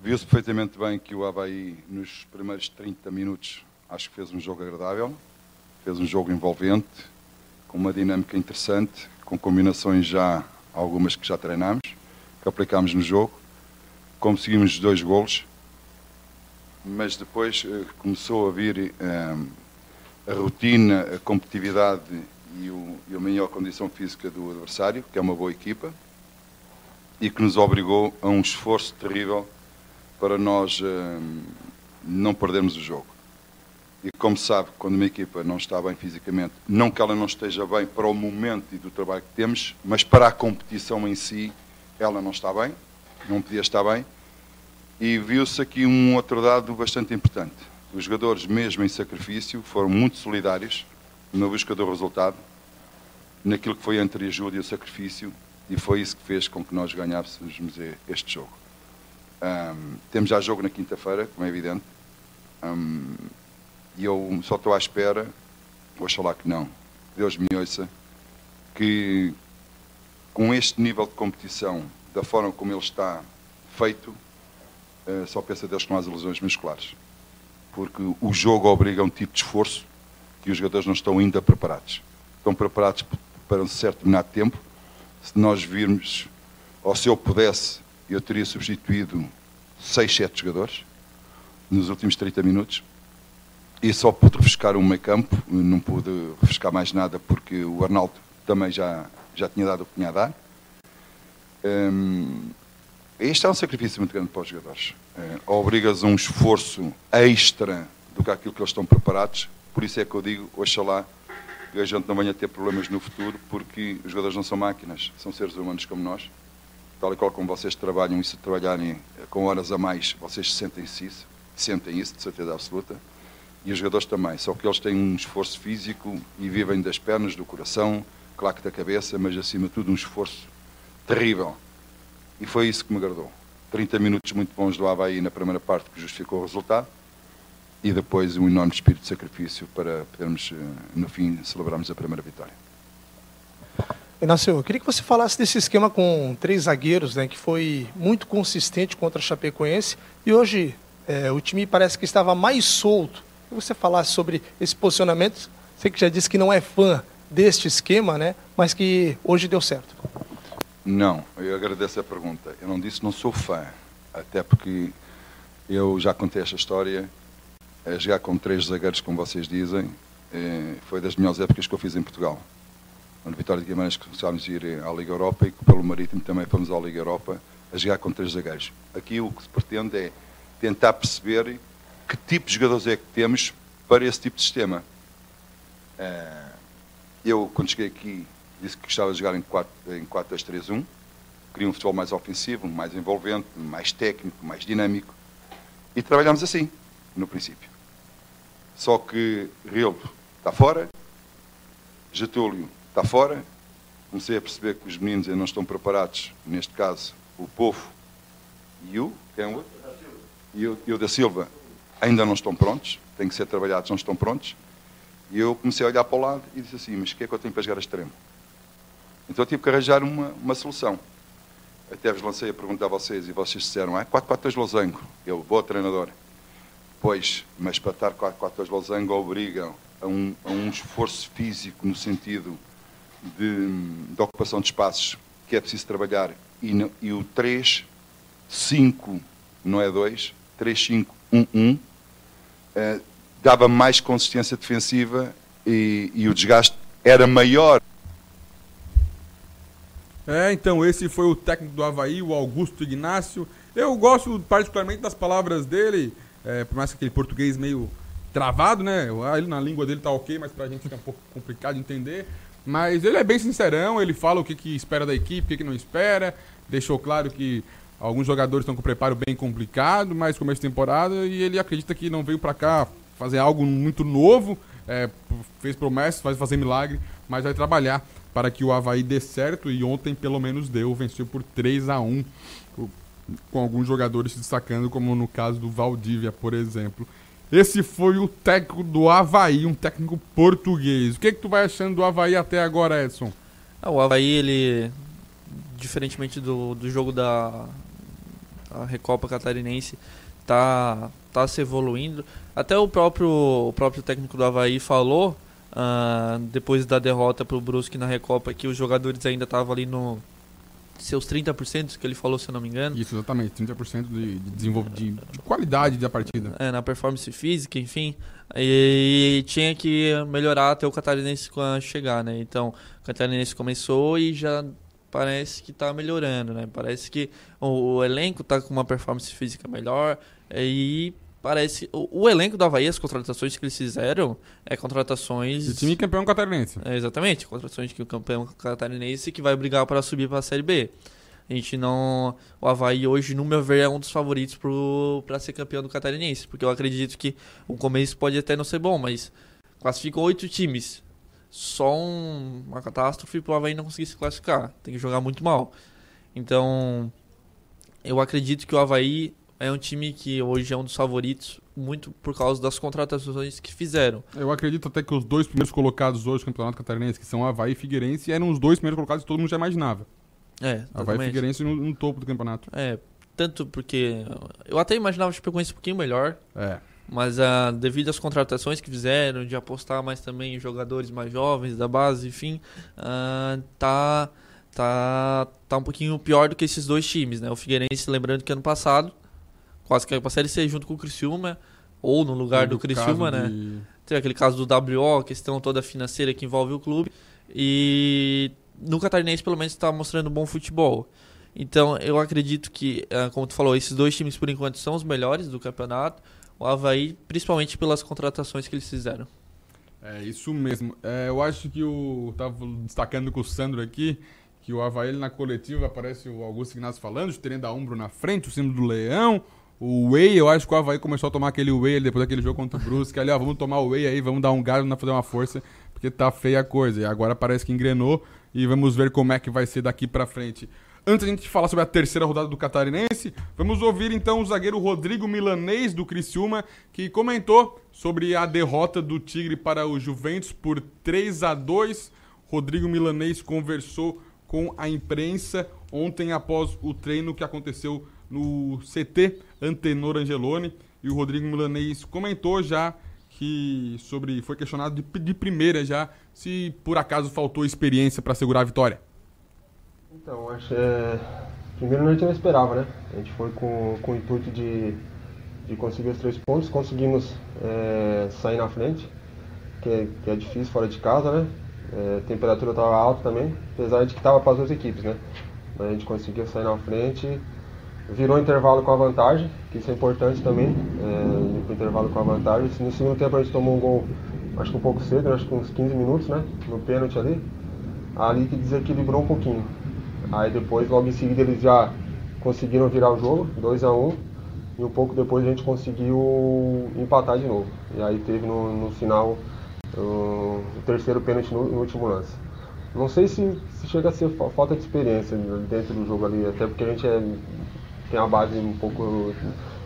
Viu-se perfeitamente bem que o Havaí, nos primeiros 30 minutos, acho que fez um jogo agradável, fez um jogo envolvente, com uma dinâmica interessante, com combinações já, algumas que já treinamos, que aplicámos no jogo. Conseguimos os dois golos, mas depois eh, começou a vir eh, a rotina, a competitividade e, o, e a maior condição física do adversário, que é uma boa equipa, e que nos obrigou a um esforço terrível para nós uh, não perdermos o jogo. E como sabe, quando uma equipa não está bem fisicamente, não que ela não esteja bem para o momento e do trabalho que temos, mas para a competição em si, ela não está bem, não podia estar bem. E viu-se aqui um outro dado bastante importante. Os jogadores, mesmo em sacrifício, foram muito solidários na busca do resultado, naquilo que foi entre a ajuda e o sacrifício, e foi isso que fez com que nós ganhássemos este jogo. Um, temos já jogo na quinta-feira, como é evidente. Um, e eu só estou à espera, oxalá que não, Deus me ouça, que com este nível de competição, da forma como ele está feito, uh, só a Deus que não haja lesões musculares. Porque o jogo obriga a um tipo de esforço que os jogadores não estão ainda preparados. Estão preparados para um certo determinado tempo. Se nós virmos, ou se eu pudesse, eu teria substituído 6, 7 jogadores nos últimos 30 minutos e só pude refrescar um meio campo, não pude refrescar mais nada porque o Arnaldo também já, já tinha dado o que tinha a dar. Hum, este é um sacrifício muito grande para os jogadores. Uh, obrigas a um esforço extra do que aquilo que eles estão preparados. Por isso é que eu digo, oxalá, que a gente não venha a ter problemas no futuro, porque os jogadores não são máquinas, são seres humanos como nós. Tal e qual como vocês trabalham e se trabalharem com horas a mais, vocês sentem isso, sentem isso, de certeza absoluta. E os jogadores também, só que eles têm um esforço físico e vivem das pernas, do coração, claro que da cabeça, mas acima de tudo um esforço terrível. E foi isso que me agradou. 30 minutos muito bons do Havaí na primeira parte, que justificou o resultado, e depois um enorme espírito de sacrifício para podermos, eh, no fim, celebrarmos a primeira vitória. Inácio, eu queria que você falasse desse esquema com três zagueiros, né, que foi muito consistente contra a Chapecoense, e hoje é, o time parece que estava mais solto. Que você falasse sobre esse posicionamento, você que já disse que não é fã deste esquema, né, mas que hoje deu certo. Não, eu agradeço a pergunta. Eu não disse não sou fã, até porque eu já contei esta história. É jogar com três zagueiros, como vocês dizem, é, foi das melhores épocas que eu fiz em Portugal. Na Vitória de Guimarães começámos a ir à Liga Europa e pelo Marítimo também fomos à Liga Europa a jogar com três zagueiros. Aqui o que se pretende é tentar perceber que tipo de jogadores é que temos para esse tipo de sistema. É, eu, quando cheguei aqui, disse que gostava de jogar em 4-2-3-1. Queria um futebol mais ofensivo, mais envolvente, mais técnico, mais dinâmico. E trabalhamos assim, no princípio. Só que Rildo está fora, Getúlio está fora. Comecei a perceber que os meninos ainda não estão preparados, neste caso, o Povo e o, quem é? E o, e o da Silva ainda não estão prontos, têm que ser trabalhados, não estão prontos. E eu comecei a olhar para o lado e disse assim: Mas o que é que eu tenho para jogar a extremo? Então eu tive que arranjar uma, uma solução. Até vos lancei a pergunta a vocês e vocês disseram: Ah, 4-4-2 losango. Eu, boa treinador. Pois, mas para estar 4-4-2 losango obriga a um, a um esforço físico no sentido de, de, ocupação de espaços que é preciso trabalhar. E, no, e o 3-5, não é 2, 3-5-1-1, eh, dava mais consistência defensiva e, e o desgaste era maior. É, então esse foi o técnico do Havaí, o Augusto Ignácio. Eu gosto particularmente das palavras dele, é, por mais que aquele português meio travado, né? Ele na língua dele tá ok, mas pra gente fica um pouco complicado de entender. Mas ele é bem sincerão, ele fala o que, que espera da equipe, o que, que não espera. Deixou claro que alguns jogadores estão com preparo bem complicado, mas começo de temporada, e ele acredita que não veio para cá fazer algo muito novo, é, fez promessas, vai fazer milagre, mas vai trabalhar para que o Havaí dê certo e ontem pelo menos deu, venceu por 3 a 1 com alguns jogadores se destacando, como no caso do Valdívia, por exemplo. Esse foi o técnico do Havaí, um técnico português. O que, é que tu vai achando do Havaí até agora, Edson? Ah, o Havaí, ele, diferentemente do, do jogo da Recopa Catarinense, tá, tá se evoluindo. Até o próprio, o próprio técnico do Havaí falou, uh, depois da derrota para o Brusque na Recopa, que os jogadores ainda estavam ali no seus 30% que ele falou, se eu não me engano. Isso, exatamente, 30% de, de, de, de qualidade da partida. É, na performance física, enfim. E tinha que melhorar até o Catarinense chegar, né? Então, o Catarinense começou e já parece que está melhorando, né? Parece que o, o elenco está com uma performance física melhor e parece. O, o, elenco do Havaí, as contratações que eles fizeram, é contratações. De time campeão catarinense. É, exatamente, contratações que o campeão catarinense que vai brigar para subir para a Série B. A gente não. O Havaí hoje, no meu ver, é um dos favoritos para ser campeão do catarinense. Porque eu acredito que o começo pode até não ser bom, mas classificou oito times. Só um, uma catástrofe para o Havaí não conseguir se classificar. Tem que jogar muito mal. Então, eu acredito que o Havaí é um time que hoje é um dos favoritos, muito por causa das contratações que fizeram. Eu acredito até que os dois primeiros colocados hoje no Campeonato Catarinense, que são Havaí e Figueirense, eram os dois primeiros colocados que todo mundo já imaginava. É, Havaí e Figueirense no, no, topo do campeonato. É, tanto porque eu até imaginava o Chapecoense um pouquinho melhor. É. Mas uh, devido às contratações que fizeram, de apostar mais também em jogadores mais jovens da base, enfim, uh, tá, tá, tá um pouquinho pior do que esses dois times, né? O Figueirense, lembrando que ano passado quase que a Série C junto com o Criciúma, ou no lugar do Criciúma, né? De... Tem aquele caso do WO, a questão toda financeira que envolve o clube. E no Catarinense, pelo menos, está mostrando bom futebol. Então, eu acredito que, ah, como tu falou, esses dois times por enquanto são os melhores do campeonato. O Havaí, principalmente pelas contratações que eles fizeram. É, isso mesmo. É, eu acho que o. Tava destacando com o Sandro aqui, que o Havaí na coletiva aparece o Augusto Ignacio falando, de terem da Umbro na frente, o símbolo do leão. O Whey, eu acho que o Havaí começou a tomar aquele Whey depois daquele jogo contra o Brusque. Ali, ó, vamos tomar o Whey aí, vamos dar um vamos fazer uma força, porque tá feia a coisa. E agora parece que engrenou e vamos ver como é que vai ser daqui pra frente. Antes da gente falar sobre a terceira rodada do Catarinense, vamos ouvir então o zagueiro Rodrigo Milanês do Criciúma, que comentou sobre a derrota do Tigre para o Juventus por 3 a 2. Rodrigo Milanês conversou com a imprensa ontem após o treino que aconteceu no CT Antenor Angeloni e o Rodrigo Milanês comentou já que sobre foi questionado de, de primeira já se por acaso faltou experiência para segurar a vitória. Então, acho é... primeiro a gente não esperava, né? A gente foi com, com o intuito de, de conseguir os três pontos, conseguimos é, sair na frente, que é, que é difícil fora de casa, né? É, a temperatura estava alta também, apesar de que estava para as duas equipes, né? Mas a gente conseguiu sair na frente virou intervalo com a vantagem, que isso é importante também, é, intervalo com a vantagem. No segundo tempo a gente tomou um gol, acho que um pouco cedo, acho que uns 15 minutos, né? No pênalti ali. Ali que desequilibrou um pouquinho. Aí depois, logo em seguida, eles já conseguiram virar o jogo, 2 a 1 um, e um pouco depois a gente conseguiu empatar de novo. E aí teve no, no final o, o terceiro pênalti no, no último lance. Não sei se, se, chega a ser falta de experiência dentro do jogo ali, até porque a gente é tem uma base um pouco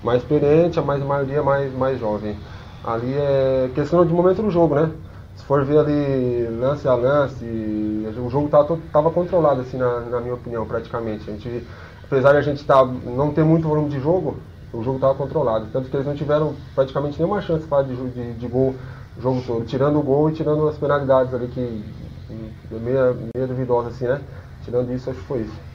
mais experiente, mas a maioria mais, mais jovem. Ali é questão de momento do jogo, né? Se for ver ali lance a lance, o jogo estava tava controlado, assim, na, na, minha opinião, praticamente. A gente, apesar de a gente tá, não ter muito volume de jogo, o jogo estava controlado. Tanto que eles não tiveram praticamente nenhuma chance de, de, de gol o jogo todo, tirando o gol e tirando as penalidades ali que, meia, meia duvidosa, assim, né? Tirando isso, acho que foi isso.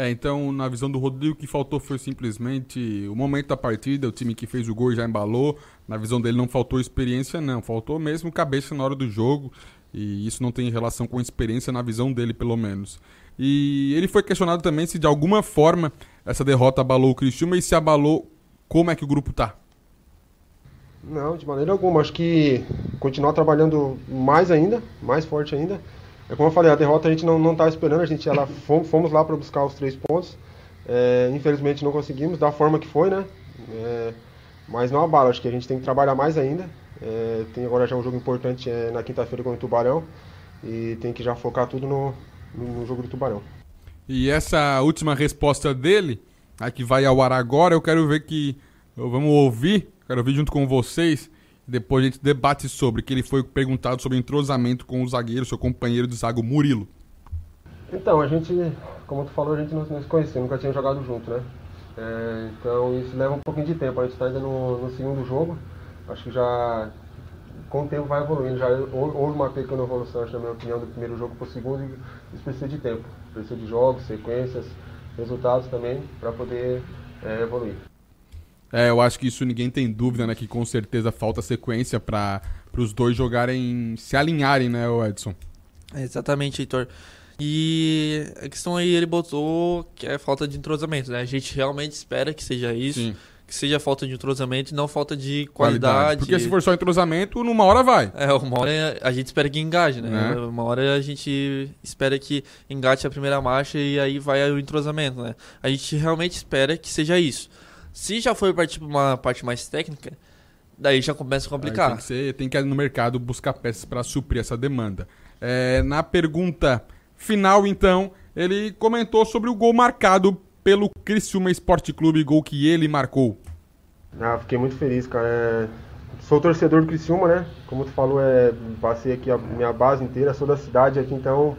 É, então, na visão do Rodrigo, o que faltou foi simplesmente o momento da partida, o time que fez o gol já embalou. Na visão dele, não faltou experiência, não. Faltou mesmo cabeça na hora do jogo. E isso não tem relação com experiência na visão dele, pelo menos. E ele foi questionado também se de alguma forma essa derrota abalou o Cristiúma e se abalou, como é que o grupo tá? Não, de maneira alguma. Acho que continuar trabalhando mais ainda, mais forte ainda. É como eu falei, a derrota a gente não não estava esperando, a gente ela *laughs* fomos lá para buscar os três pontos. É, infelizmente não conseguimos da forma que foi, né? É, mas não abala, acho que a gente tem que trabalhar mais ainda. É, tem agora já um jogo importante é, na quinta-feira com o Tubarão e tem que já focar tudo no, no, no, jogo do Tubarão. E essa última resposta dele, a que vai ao ar agora, eu quero ver que vamos ouvir, quero ouvir junto com vocês depois a gente debate sobre, que ele foi perguntado sobre entrosamento com o zagueiro, seu companheiro de zago Murilo. Então, a gente, como tu falou, a gente não, se conhecia, nunca tinha jogado junto, né? É, então isso leva um pouquinho de tempo. A gente está ainda no, no, segundo jogo. Acho que já com o tempo vai evoluindo. Já houve uma pequena evolução, acho, na minha opinião, do primeiro jogo para o segundo. Isso precisa de tempo. Precisa de jogos, sequências, resultados também para poder é, evoluir. É, eu acho que isso ninguém tem dúvida, né? Que com certeza falta sequência para os dois jogarem, se alinharem, né, Edson? É, exatamente, Heitor. E a questão aí ele botou que é falta de entrosamento, né? A gente realmente espera que seja isso. Sim. Que seja falta de entrosamento e não falta de qualidade. qualidade. Porque se for só entrosamento, numa hora vai. É, uma hora a gente espera que engaje, né? É. Uma hora a gente espera que engate a primeira marcha e aí vai o entrosamento, né? A gente realmente espera que seja isso. Se já for partir para uma parte mais técnica, daí já começa a complicar. tem, que ser, tem que ir no mercado buscar peças para suprir essa demanda. É, na pergunta final, então, ele comentou sobre o gol marcado pelo Criciúma Esporte Clube, gol que ele marcou. Ah, fiquei muito feliz, cara. É... Sou torcedor do Criciúma, né? Como tu falou, é... passei aqui a minha base inteira, sou da cidade aqui, então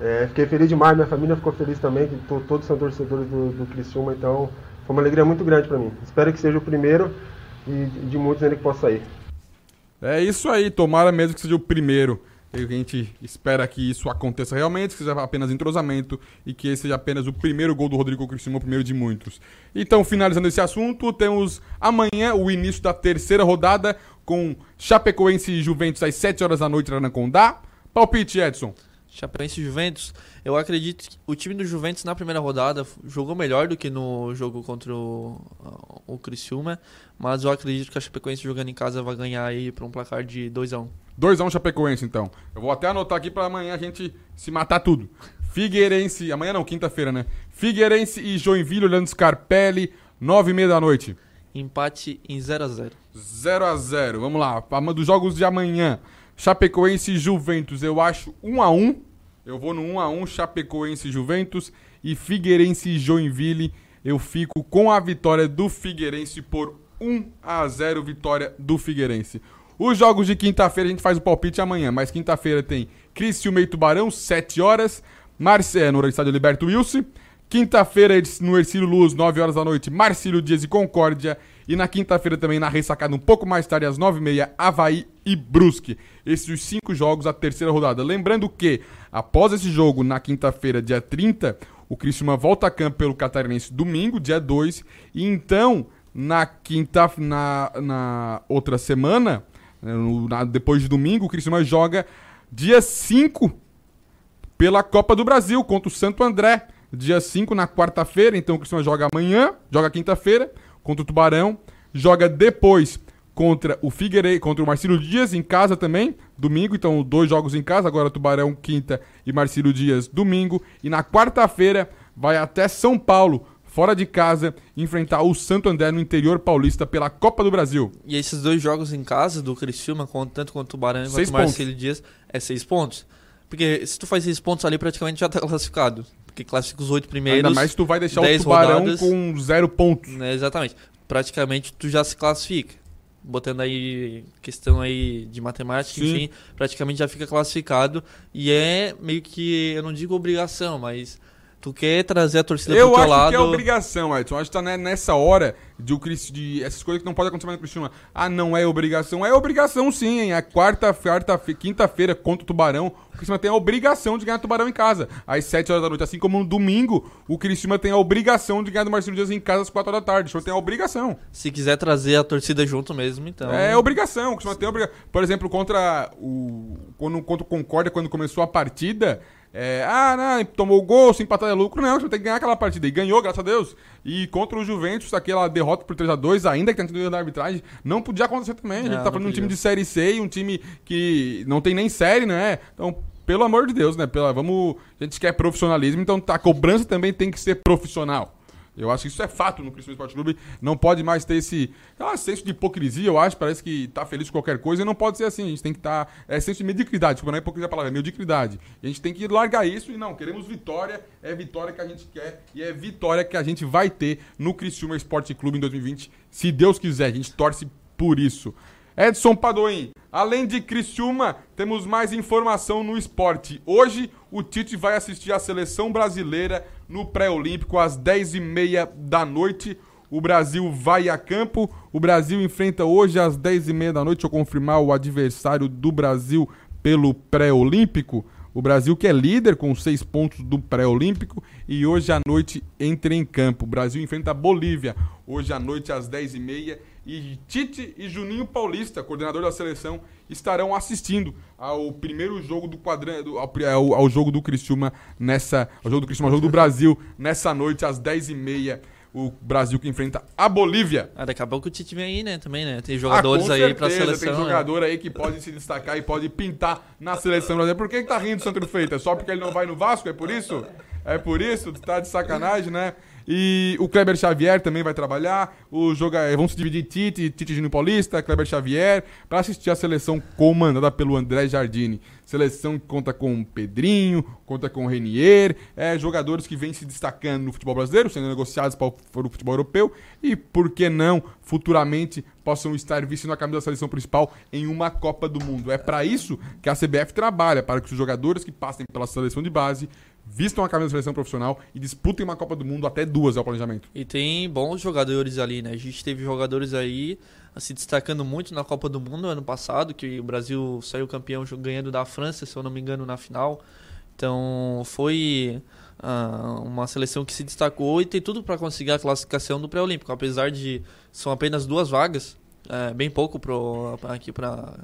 é... fiquei feliz demais. Minha família ficou feliz também, que todos são torcedores do, do Criciúma, então foi uma alegria muito grande para mim. Espero que seja o primeiro e de muitos ainda que possa sair. É isso aí, tomara mesmo que seja o primeiro. A gente espera que isso aconteça realmente, que seja apenas entrosamento e que esse seja apenas o primeiro gol do Rodrigo Criciúma, o primeiro de muitos. Então, finalizando esse assunto, temos amanhã o início da terceira rodada com Chapecoense e Juventus às 7 horas da noite na Condá. Palpite, Edson. Chapecoense e Juventus, eu acredito que o time do Juventus na primeira rodada jogou melhor do que no jogo contra o, o Criciúma, mas eu acredito que a Chapecoense jogando em casa vai ganhar aí para um placar de 2 a 1 2x1 Chapecoense, então. Eu vou até anotar aqui para amanhã a gente se matar tudo. Figueirense, amanhã não, quinta-feira, né? Figueirense e Joinville, olhando Scarpelli, 9h30 da noite. Empate em 0x0. 0x0, vamos lá. Dos jogos de amanhã. Chapecoense e Juventus, eu acho 1x1. Eu vou no 1x1, Chapecoense e Juventus. E Figueirense e Joinville, eu fico com a vitória do Figueirense por 1x0, vitória do Figueirense. Os jogos de quinta-feira a gente faz o palpite amanhã, mas quinta-feira tem Criciúma e Tubarão, 7 horas. Marcé, no estádio Liberto Wilson. Quinta-feira no Ercílio Luz, 9 horas da noite, Marcílio Dias e Concórdia. E na quinta-feira também na ressacada, um pouco mais tarde, às 9h30, Havaí e Brusque. Esses os cinco jogos, a terceira rodada. Lembrando que, após esse jogo, na quinta-feira, dia 30, o Criciúma volta a campo pelo Catarinense domingo, dia 2. E então, na quinta, na, na outra semana, né, no, na, depois de domingo, o Criciúma joga dia 5 pela Copa do Brasil contra o Santo André. Dia 5 na quarta-feira, então o Criciúma joga amanhã, joga quinta-feira contra o Tubarão, joga depois contra o Figueiredo, contra o Marcílio Dias em casa também, domingo, então dois jogos em casa, agora Tubarão quinta e Marcílio Dias domingo, e na quarta-feira vai até São Paulo, fora de casa, enfrentar o Santo André no interior paulista pela Copa do Brasil. E esses dois jogos em casa do Criciúma, tanto contra o Tubarão quanto o Marcílio Dias, é seis pontos. Porque se tu faz seis pontos ali, praticamente já tá classificado que classifica os oito primeiros. Ainda mais tu vai deixar o Tubarão rodadas, com zero pontos. Né, exatamente. Praticamente tu já se classifica. Botando aí questão aí de matemática, Sim. enfim, praticamente já fica classificado. E é meio que, eu não digo obrigação, mas Tu quer trazer a torcida eu pro teu lado. Eu acho que é obrigação, Edson. Acho que tá nessa hora de, o, de essas coisas que não podem acontecer mais no Cristiano. Ah, não é obrigação. É obrigação sim, hein? É quarta, quarta quinta-feira contra o Tubarão. O Cristiano tem a obrigação de ganhar o Tubarão em casa, às 7 horas da noite. Assim como no domingo, o Cristiano tem a obrigação de ganhar do Marcelo Dias em casa às 4 horas da tarde. O tem a obrigação. Se quiser trazer a torcida junto mesmo, então. É obrigação. O Cristiano tem obrigação. Por exemplo, contra o. Quando, contra o Concórdia, quando começou a partida. É, ah, não, tomou gol, se empatar é lucro. Não, você tem que ganhar aquela partida. E ganhou, graças a Deus. E contra o Juventus, aquela derrota por 3x2, ainda que tenha tido arbitragem, não podia acontecer também. A gente não, tá falando de um time de Série C e um time que não tem nem série, né? Então, pelo amor de Deus, né? Pela, vamos, a gente quer profissionalismo, então tá, a cobrança também tem que ser profissional. Eu acho que isso é fato no Cristiano Esporte Clube. Não pode mais ter esse ah, senso de hipocrisia, eu acho. Parece que tá feliz com qualquer coisa e não pode ser assim. A gente tem que estar. Tá, é senso de mediocridade. Desculpa, não é hipocrisia a palavra, é mediocridade. A gente tem que largar isso e não, queremos vitória. É vitória que a gente quer e é vitória que a gente vai ter no Criciúma Esporte Clube em 2020. Se Deus quiser, a gente torce por isso. Edson Padoim, além de Criciúma, temos mais informação no esporte. Hoje, o Tite vai assistir a seleção brasileira no pré-olímpico às 10h30 da noite. O Brasil vai a campo. O Brasil enfrenta hoje às 10h30 da noite. Deixa eu confirmar o adversário do Brasil pelo pré-olímpico. O Brasil que é líder com seis pontos do pré-olímpico e hoje à noite entra em campo. O Brasil enfrenta a Bolívia hoje à noite às 10h30 e Tite e Juninho Paulista, coordenador da seleção, estarão assistindo ao primeiro jogo do quadrante, ao, ao, jogo do Criciúma nessa, ao jogo do Criciúma, ao jogo do Brasil nessa noite às 10h30 o Brasil que enfrenta a Bolívia. Ah, daqui a pouco o Tite vem aí, né? Também, né? Tem jogadores ah, aí pra seleção. Tem né? jogador né? aí que pode se destacar e pode pintar na seleção brasileira. Por que, que tá rindo, Sandro Freitas? Só porque ele não vai no Vasco? É por isso? É por isso? Tu tá de sacanagem, né? E o Kleber Xavier também vai trabalhar. O joga... Eh, vão se dividir Tite, Tite Júnior Paulista, Kleber Xavier, para assistir a seleção comandada pelo André Jardini. Seleção que conta com Pedrinho, conta com Renier, é, jogadores que vêm se destacando no futebol brasileiro, sendo negociados para o futebol europeu e, por que não, futuramente possam estar vestindo a camisa da seleção principal em uma Copa do Mundo. É para isso que a CBF trabalha, para que os jogadores que passem pela seleção de base vistam a camisa da seleção profissional e disputem uma Copa do Mundo até duas é o planejamento. E tem bons jogadores ali, né? A gente teve jogadores aí se destacando muito na Copa do Mundo ano passado, que o Brasil saiu campeão ganhando da França, se eu não me engano, na final. Então foi uh, uma seleção que se destacou e tem tudo para conseguir a classificação do pré-olímpico, apesar de são apenas duas vagas, é, bem pouco pro, aqui para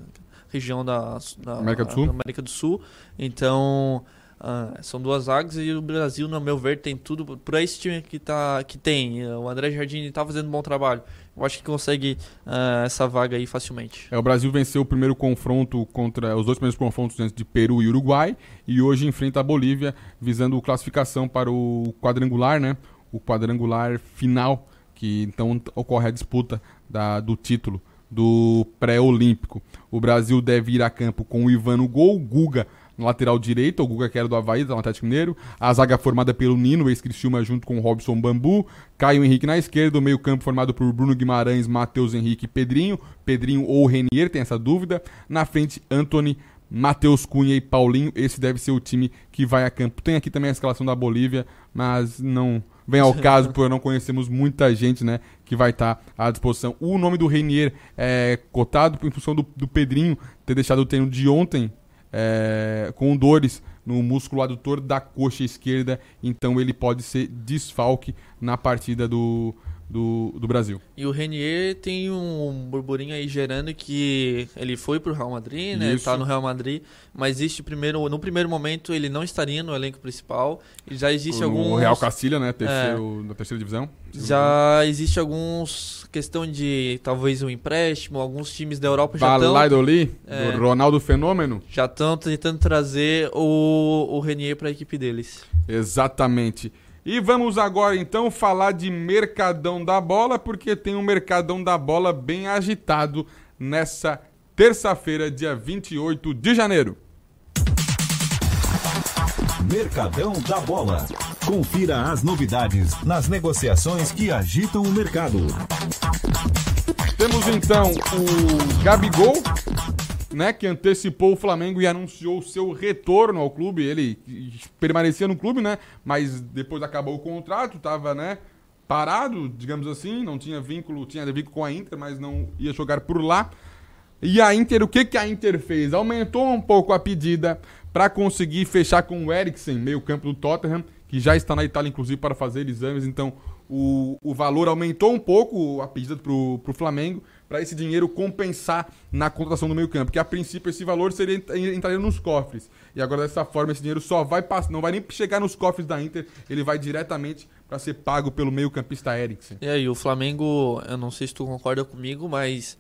região da, da América do América do Sul. Então, ah, são duas vagas e o Brasil, no meu ver, tem tudo para esse time que, tá, que tem. O André Jardine está fazendo um bom trabalho. Eu acho que consegue ah, essa vaga aí facilmente. É, o Brasil venceu o primeiro confronto contra os dois primeiros confrontos de Peru e Uruguai e hoje enfrenta a Bolívia visando classificação para o quadrangular, né? O quadrangular final que então ocorre a disputa da, do título do pré-olímpico. O Brasil deve ir a campo com o Ivan no gol, Guga no lateral direito, o Guga que era do Havaí, do Atlético Mineiro, a zaga formada pelo Nino, ex-Criciúma, junto com o Robson Bambu, Caio Henrique na esquerda, o meio campo formado por Bruno Guimarães, Matheus Henrique e Pedrinho, Pedrinho ou Renier, tem essa dúvida, na frente Anthony, Matheus Cunha e Paulinho, esse deve ser o time que vai a campo. Tem aqui também a escalação da Bolívia, mas não vem ao caso, porque não conhecemos muita gente, né, que vai estar à disposição. O nome do Renier é cotado em função do, do Pedrinho ter deixado o treino de ontem é, com dores no músculo adutor da coxa esquerda, então ele pode ser desfalque na partida do, do, do Brasil. E o Renier tem um burburinho aí gerando que ele foi pro Real Madrid, né? Ele tá no Real Madrid, mas existe primeiro, no primeiro momento ele não estaria no elenco principal. E já existe no alguns Real Castilha, né? Terceiro, é, na terceira divisão. Já existe alguns questão de talvez um empréstimo, alguns times da Europa já estão Valladolid, é, do Ronaldo Fenômeno. Já estão tentando trazer o, o Renier para a equipe deles. Exatamente. E vamos agora então falar de Mercadão da Bola, porque tem um Mercadão da Bola bem agitado nessa terça-feira, dia 28 de janeiro. Mercadão da Bola. Confira as novidades nas negociações que agitam o mercado. Temos então o Gabigol, né, que antecipou o Flamengo e anunciou seu retorno ao clube. Ele permanecia no clube, né, mas depois acabou o contrato, estava, né, parado, digamos assim, não tinha vínculo, tinha vínculo com a Inter, mas não ia jogar por lá. E a Inter, o que, que a Inter fez? Aumentou um pouco a pedida para conseguir fechar com o Eriksen, meio-campo do Tottenham, que já está na Itália, inclusive, para fazer exames. Então, o, o valor aumentou um pouco a pedida para o Flamengo, para esse dinheiro compensar na contratação do meio-campo. Que a princípio esse valor seria entraria nos cofres. E agora dessa forma esse dinheiro só vai passar, não vai nem chegar nos cofres da Inter, ele vai diretamente para ser pago pelo meio-campista Eriksen. E aí, o Flamengo, eu não sei se tu concorda comigo, mas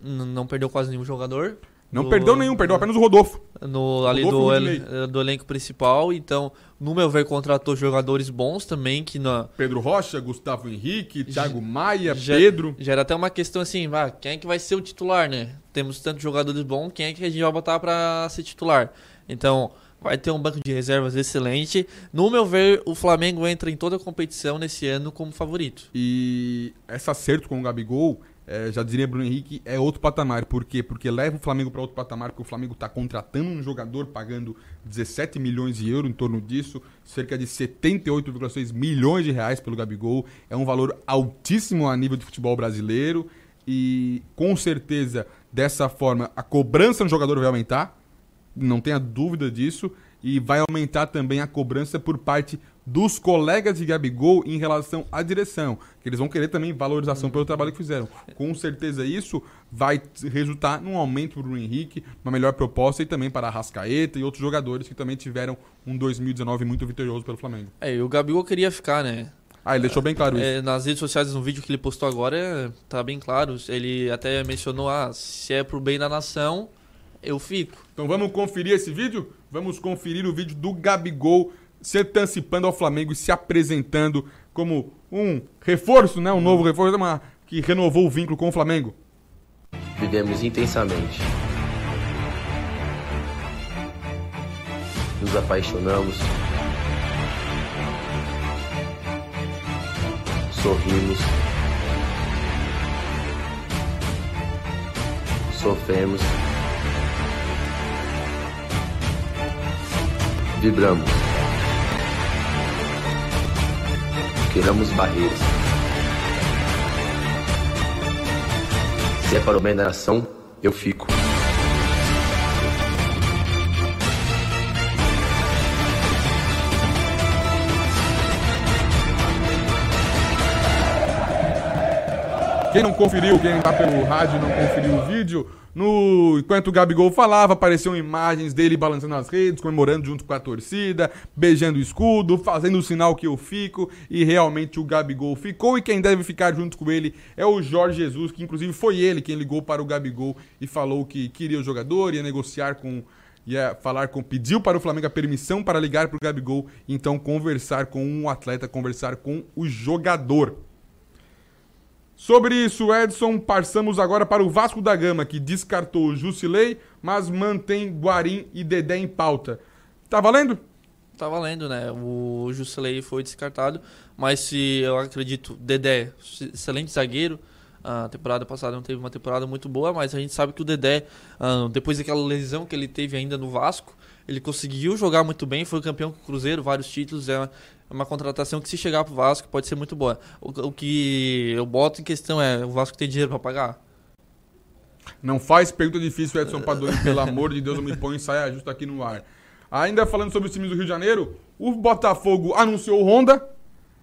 não perdeu quase nenhum jogador. Não do, perdeu nenhum, perdeu apenas o Rodolfo. No, ali Rodolfo do, el, do elenco principal, então, no meu ver, contratou jogadores bons também, que na... Pedro Rocha, Gustavo Henrique, Thiago Maia, já, Pedro... Gera até uma questão assim, ah, quem é que vai ser o titular, né? Temos tantos jogadores bons, quem é que a gente vai botar para ser titular? Então, vai ter um banco de reservas excelente. No meu ver, o Flamengo entra em toda a competição nesse ano como favorito. E esse acerto com o Gabigol é, já diria Bruno Henrique, é outro patamar. Por quê? Porque leva o Flamengo para outro patamar, porque o Flamengo está contratando um jogador pagando 17 milhões de euros em torno disso, cerca de 78,6 milhões de reais pelo Gabigol. É um valor altíssimo a nível de futebol brasileiro e com certeza dessa forma a cobrança no jogador vai aumentar, não tenha dúvida disso, e vai aumentar também a cobrança por parte dos colegas de Gabigol em relação à direção, que eles vão querer também valorização pelo trabalho que fizeram. Com certeza isso vai resultar num aumento para o Henrique, uma melhor proposta e também para a Rascaeta e outros jogadores que também tiveram um 2019 muito vitorioso pelo Flamengo. É, e o Gabigol queria ficar, né? Ah, ele deixou bem claro é, isso. nas redes sociais, no vídeo que ele postou agora, tá bem claro. Ele até mencionou, ah, se é pro bem da nação, eu fico. Então vamos conferir esse vídeo? Vamos conferir o vídeo do Gabigol se antecipando ao Flamengo e se apresentando como um reforço, né? Um novo reforço uma, que renovou o vínculo com o Flamengo. Vivemos intensamente. Nos apaixonamos. Sorrimos. Sofremos. Vibramos. Queiramos barreiras. Se é para o bem da nação, eu fico. Quem não conferiu, quem tá pelo rádio não conferiu o vídeo, no, enquanto o Gabigol falava, apareciam imagens dele balançando as redes, comemorando junto com a torcida, beijando o escudo, fazendo o sinal que eu fico, e realmente o Gabigol ficou. E quem deve ficar junto com ele é o Jorge Jesus, que inclusive foi ele quem ligou para o Gabigol e falou que queria o jogador, ia negociar com ia falar com, pediu para o Flamengo a permissão para ligar para o Gabigol, então conversar com um atleta, conversar com o jogador. Sobre isso, Edson, passamos agora para o Vasco da Gama, que descartou o Jusilei, mas mantém Guarim e Dedé em pauta. Tá valendo? Tá valendo, né? O Jusilei foi descartado, mas se eu acredito, Dedé, excelente zagueiro. A temporada passada não teve uma temporada muito boa, mas a gente sabe que o Dedé, ah, depois daquela lesão que ele teve ainda no Vasco, ele conseguiu jogar muito bem, foi campeão com o Cruzeiro, vários títulos. É uma contratação que, se chegar pro Vasco, pode ser muito boa. O, o que eu boto em questão é: o Vasco tem dinheiro para pagar? Não faz pergunta difícil, Edson Padoni, pelo amor de Deus, não me põe saia justa aqui no ar. Ainda falando sobre os times do Rio de Janeiro, o Botafogo anunciou o Honda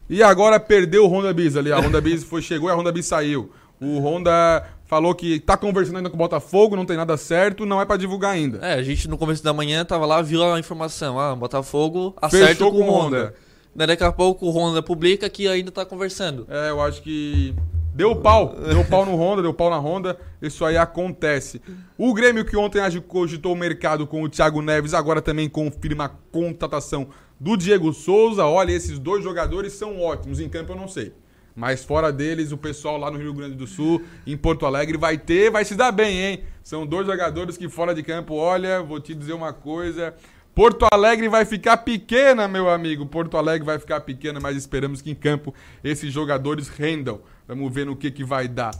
e agora perdeu o Honda Bis ali. A Honda Bis foi, chegou e a Honda Bis saiu. O Honda falou que tá conversando ainda com o Botafogo, não tem nada certo, não é para divulgar ainda. É, a gente no começo da manhã tava lá, viu a informação, ah, Botafogo acerta Fechou com o Honda. Honda. Daqui a pouco o Honda publica que ainda tá conversando. É, eu acho que deu pau, deu pau no Honda, deu pau na Honda, isso aí acontece. O Grêmio que ontem cogitou o mercado com o Thiago Neves, agora também confirma a contratação do Diego Souza. Olha, esses dois jogadores são ótimos, em campo eu não sei. Mas fora deles, o pessoal lá no Rio Grande do Sul, em Porto Alegre, vai ter, vai se dar bem, hein? São dois jogadores que fora de campo, olha, vou te dizer uma coisa. Porto Alegre vai ficar pequena, meu amigo. Porto Alegre vai ficar pequena, mas esperamos que em campo esses jogadores rendam. Vamos ver no que, que vai dar.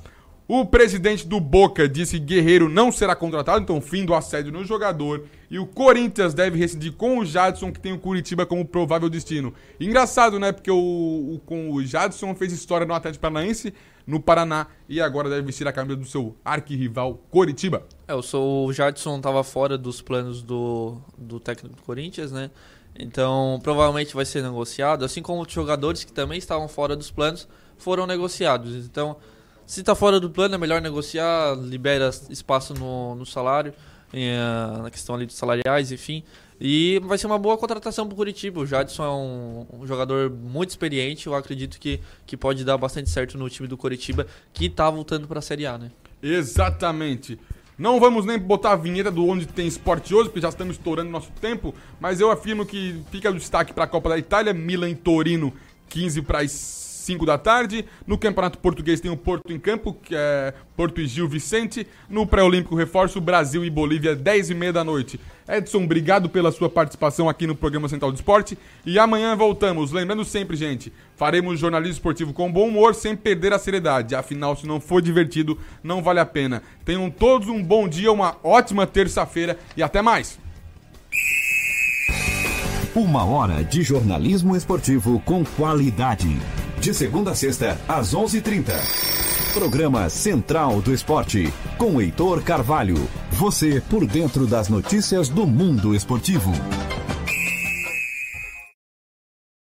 O presidente do Boca disse que Guerreiro não será contratado, então fim do assédio no jogador. E o Corinthians deve rescindir com o Jadson, que tem o Curitiba como provável destino. Engraçado, né? Porque o, o, com o Jadson fez história no Atlético Paranaense, no Paraná, e agora deve vestir a camisa do seu arquirrival Coritiba. É, eu sou, o Jadson estava fora dos planos do, do técnico do Corinthians, né? Então provavelmente vai ser negociado, assim como os jogadores que também estavam fora dos planos foram negociados. Então se está fora do plano, é melhor negociar, libera espaço no, no salário, eh, na questão ali dos salariais, enfim. E vai ser uma boa contratação para o Curitiba. O Jadson é um, um, jogador muito experiente, eu acredito que, que pode dar bastante certo no time do Curitiba, que está voltando para a Série A, né? Exatamente. Não vamos nem botar a vinheta do Onde Tem Esporte hoje, porque já estamos estourando nosso tempo, mas eu afirmo que fica o destaque para a Copa da Itália, Milan e Torino, 15 para as 5 da tarde. No Campeonato Português tem o Porto em campo, que é Porto e Gil Vicente. No Pré-Olímpico Reforço, Brasil e Bolívia, 10 e meia da noite. Edson, obrigado pela sua participação aqui no programa Central do Esporte. E amanhã voltamos. Lembrando sempre, gente, faremos jornalismo esportivo com bom humor, sem perder a seriedade. Afinal, se não for divertido, não vale a pena. Tenham todos um bom dia, uma ótima terça-feira e até mais. Uma hora de jornalismo esportivo com qualidade. De segunda a sexta, às 11:30. h 30 Programa Central do Esporte, com Heitor Carvalho. Você por dentro das notícias do mundo esportivo.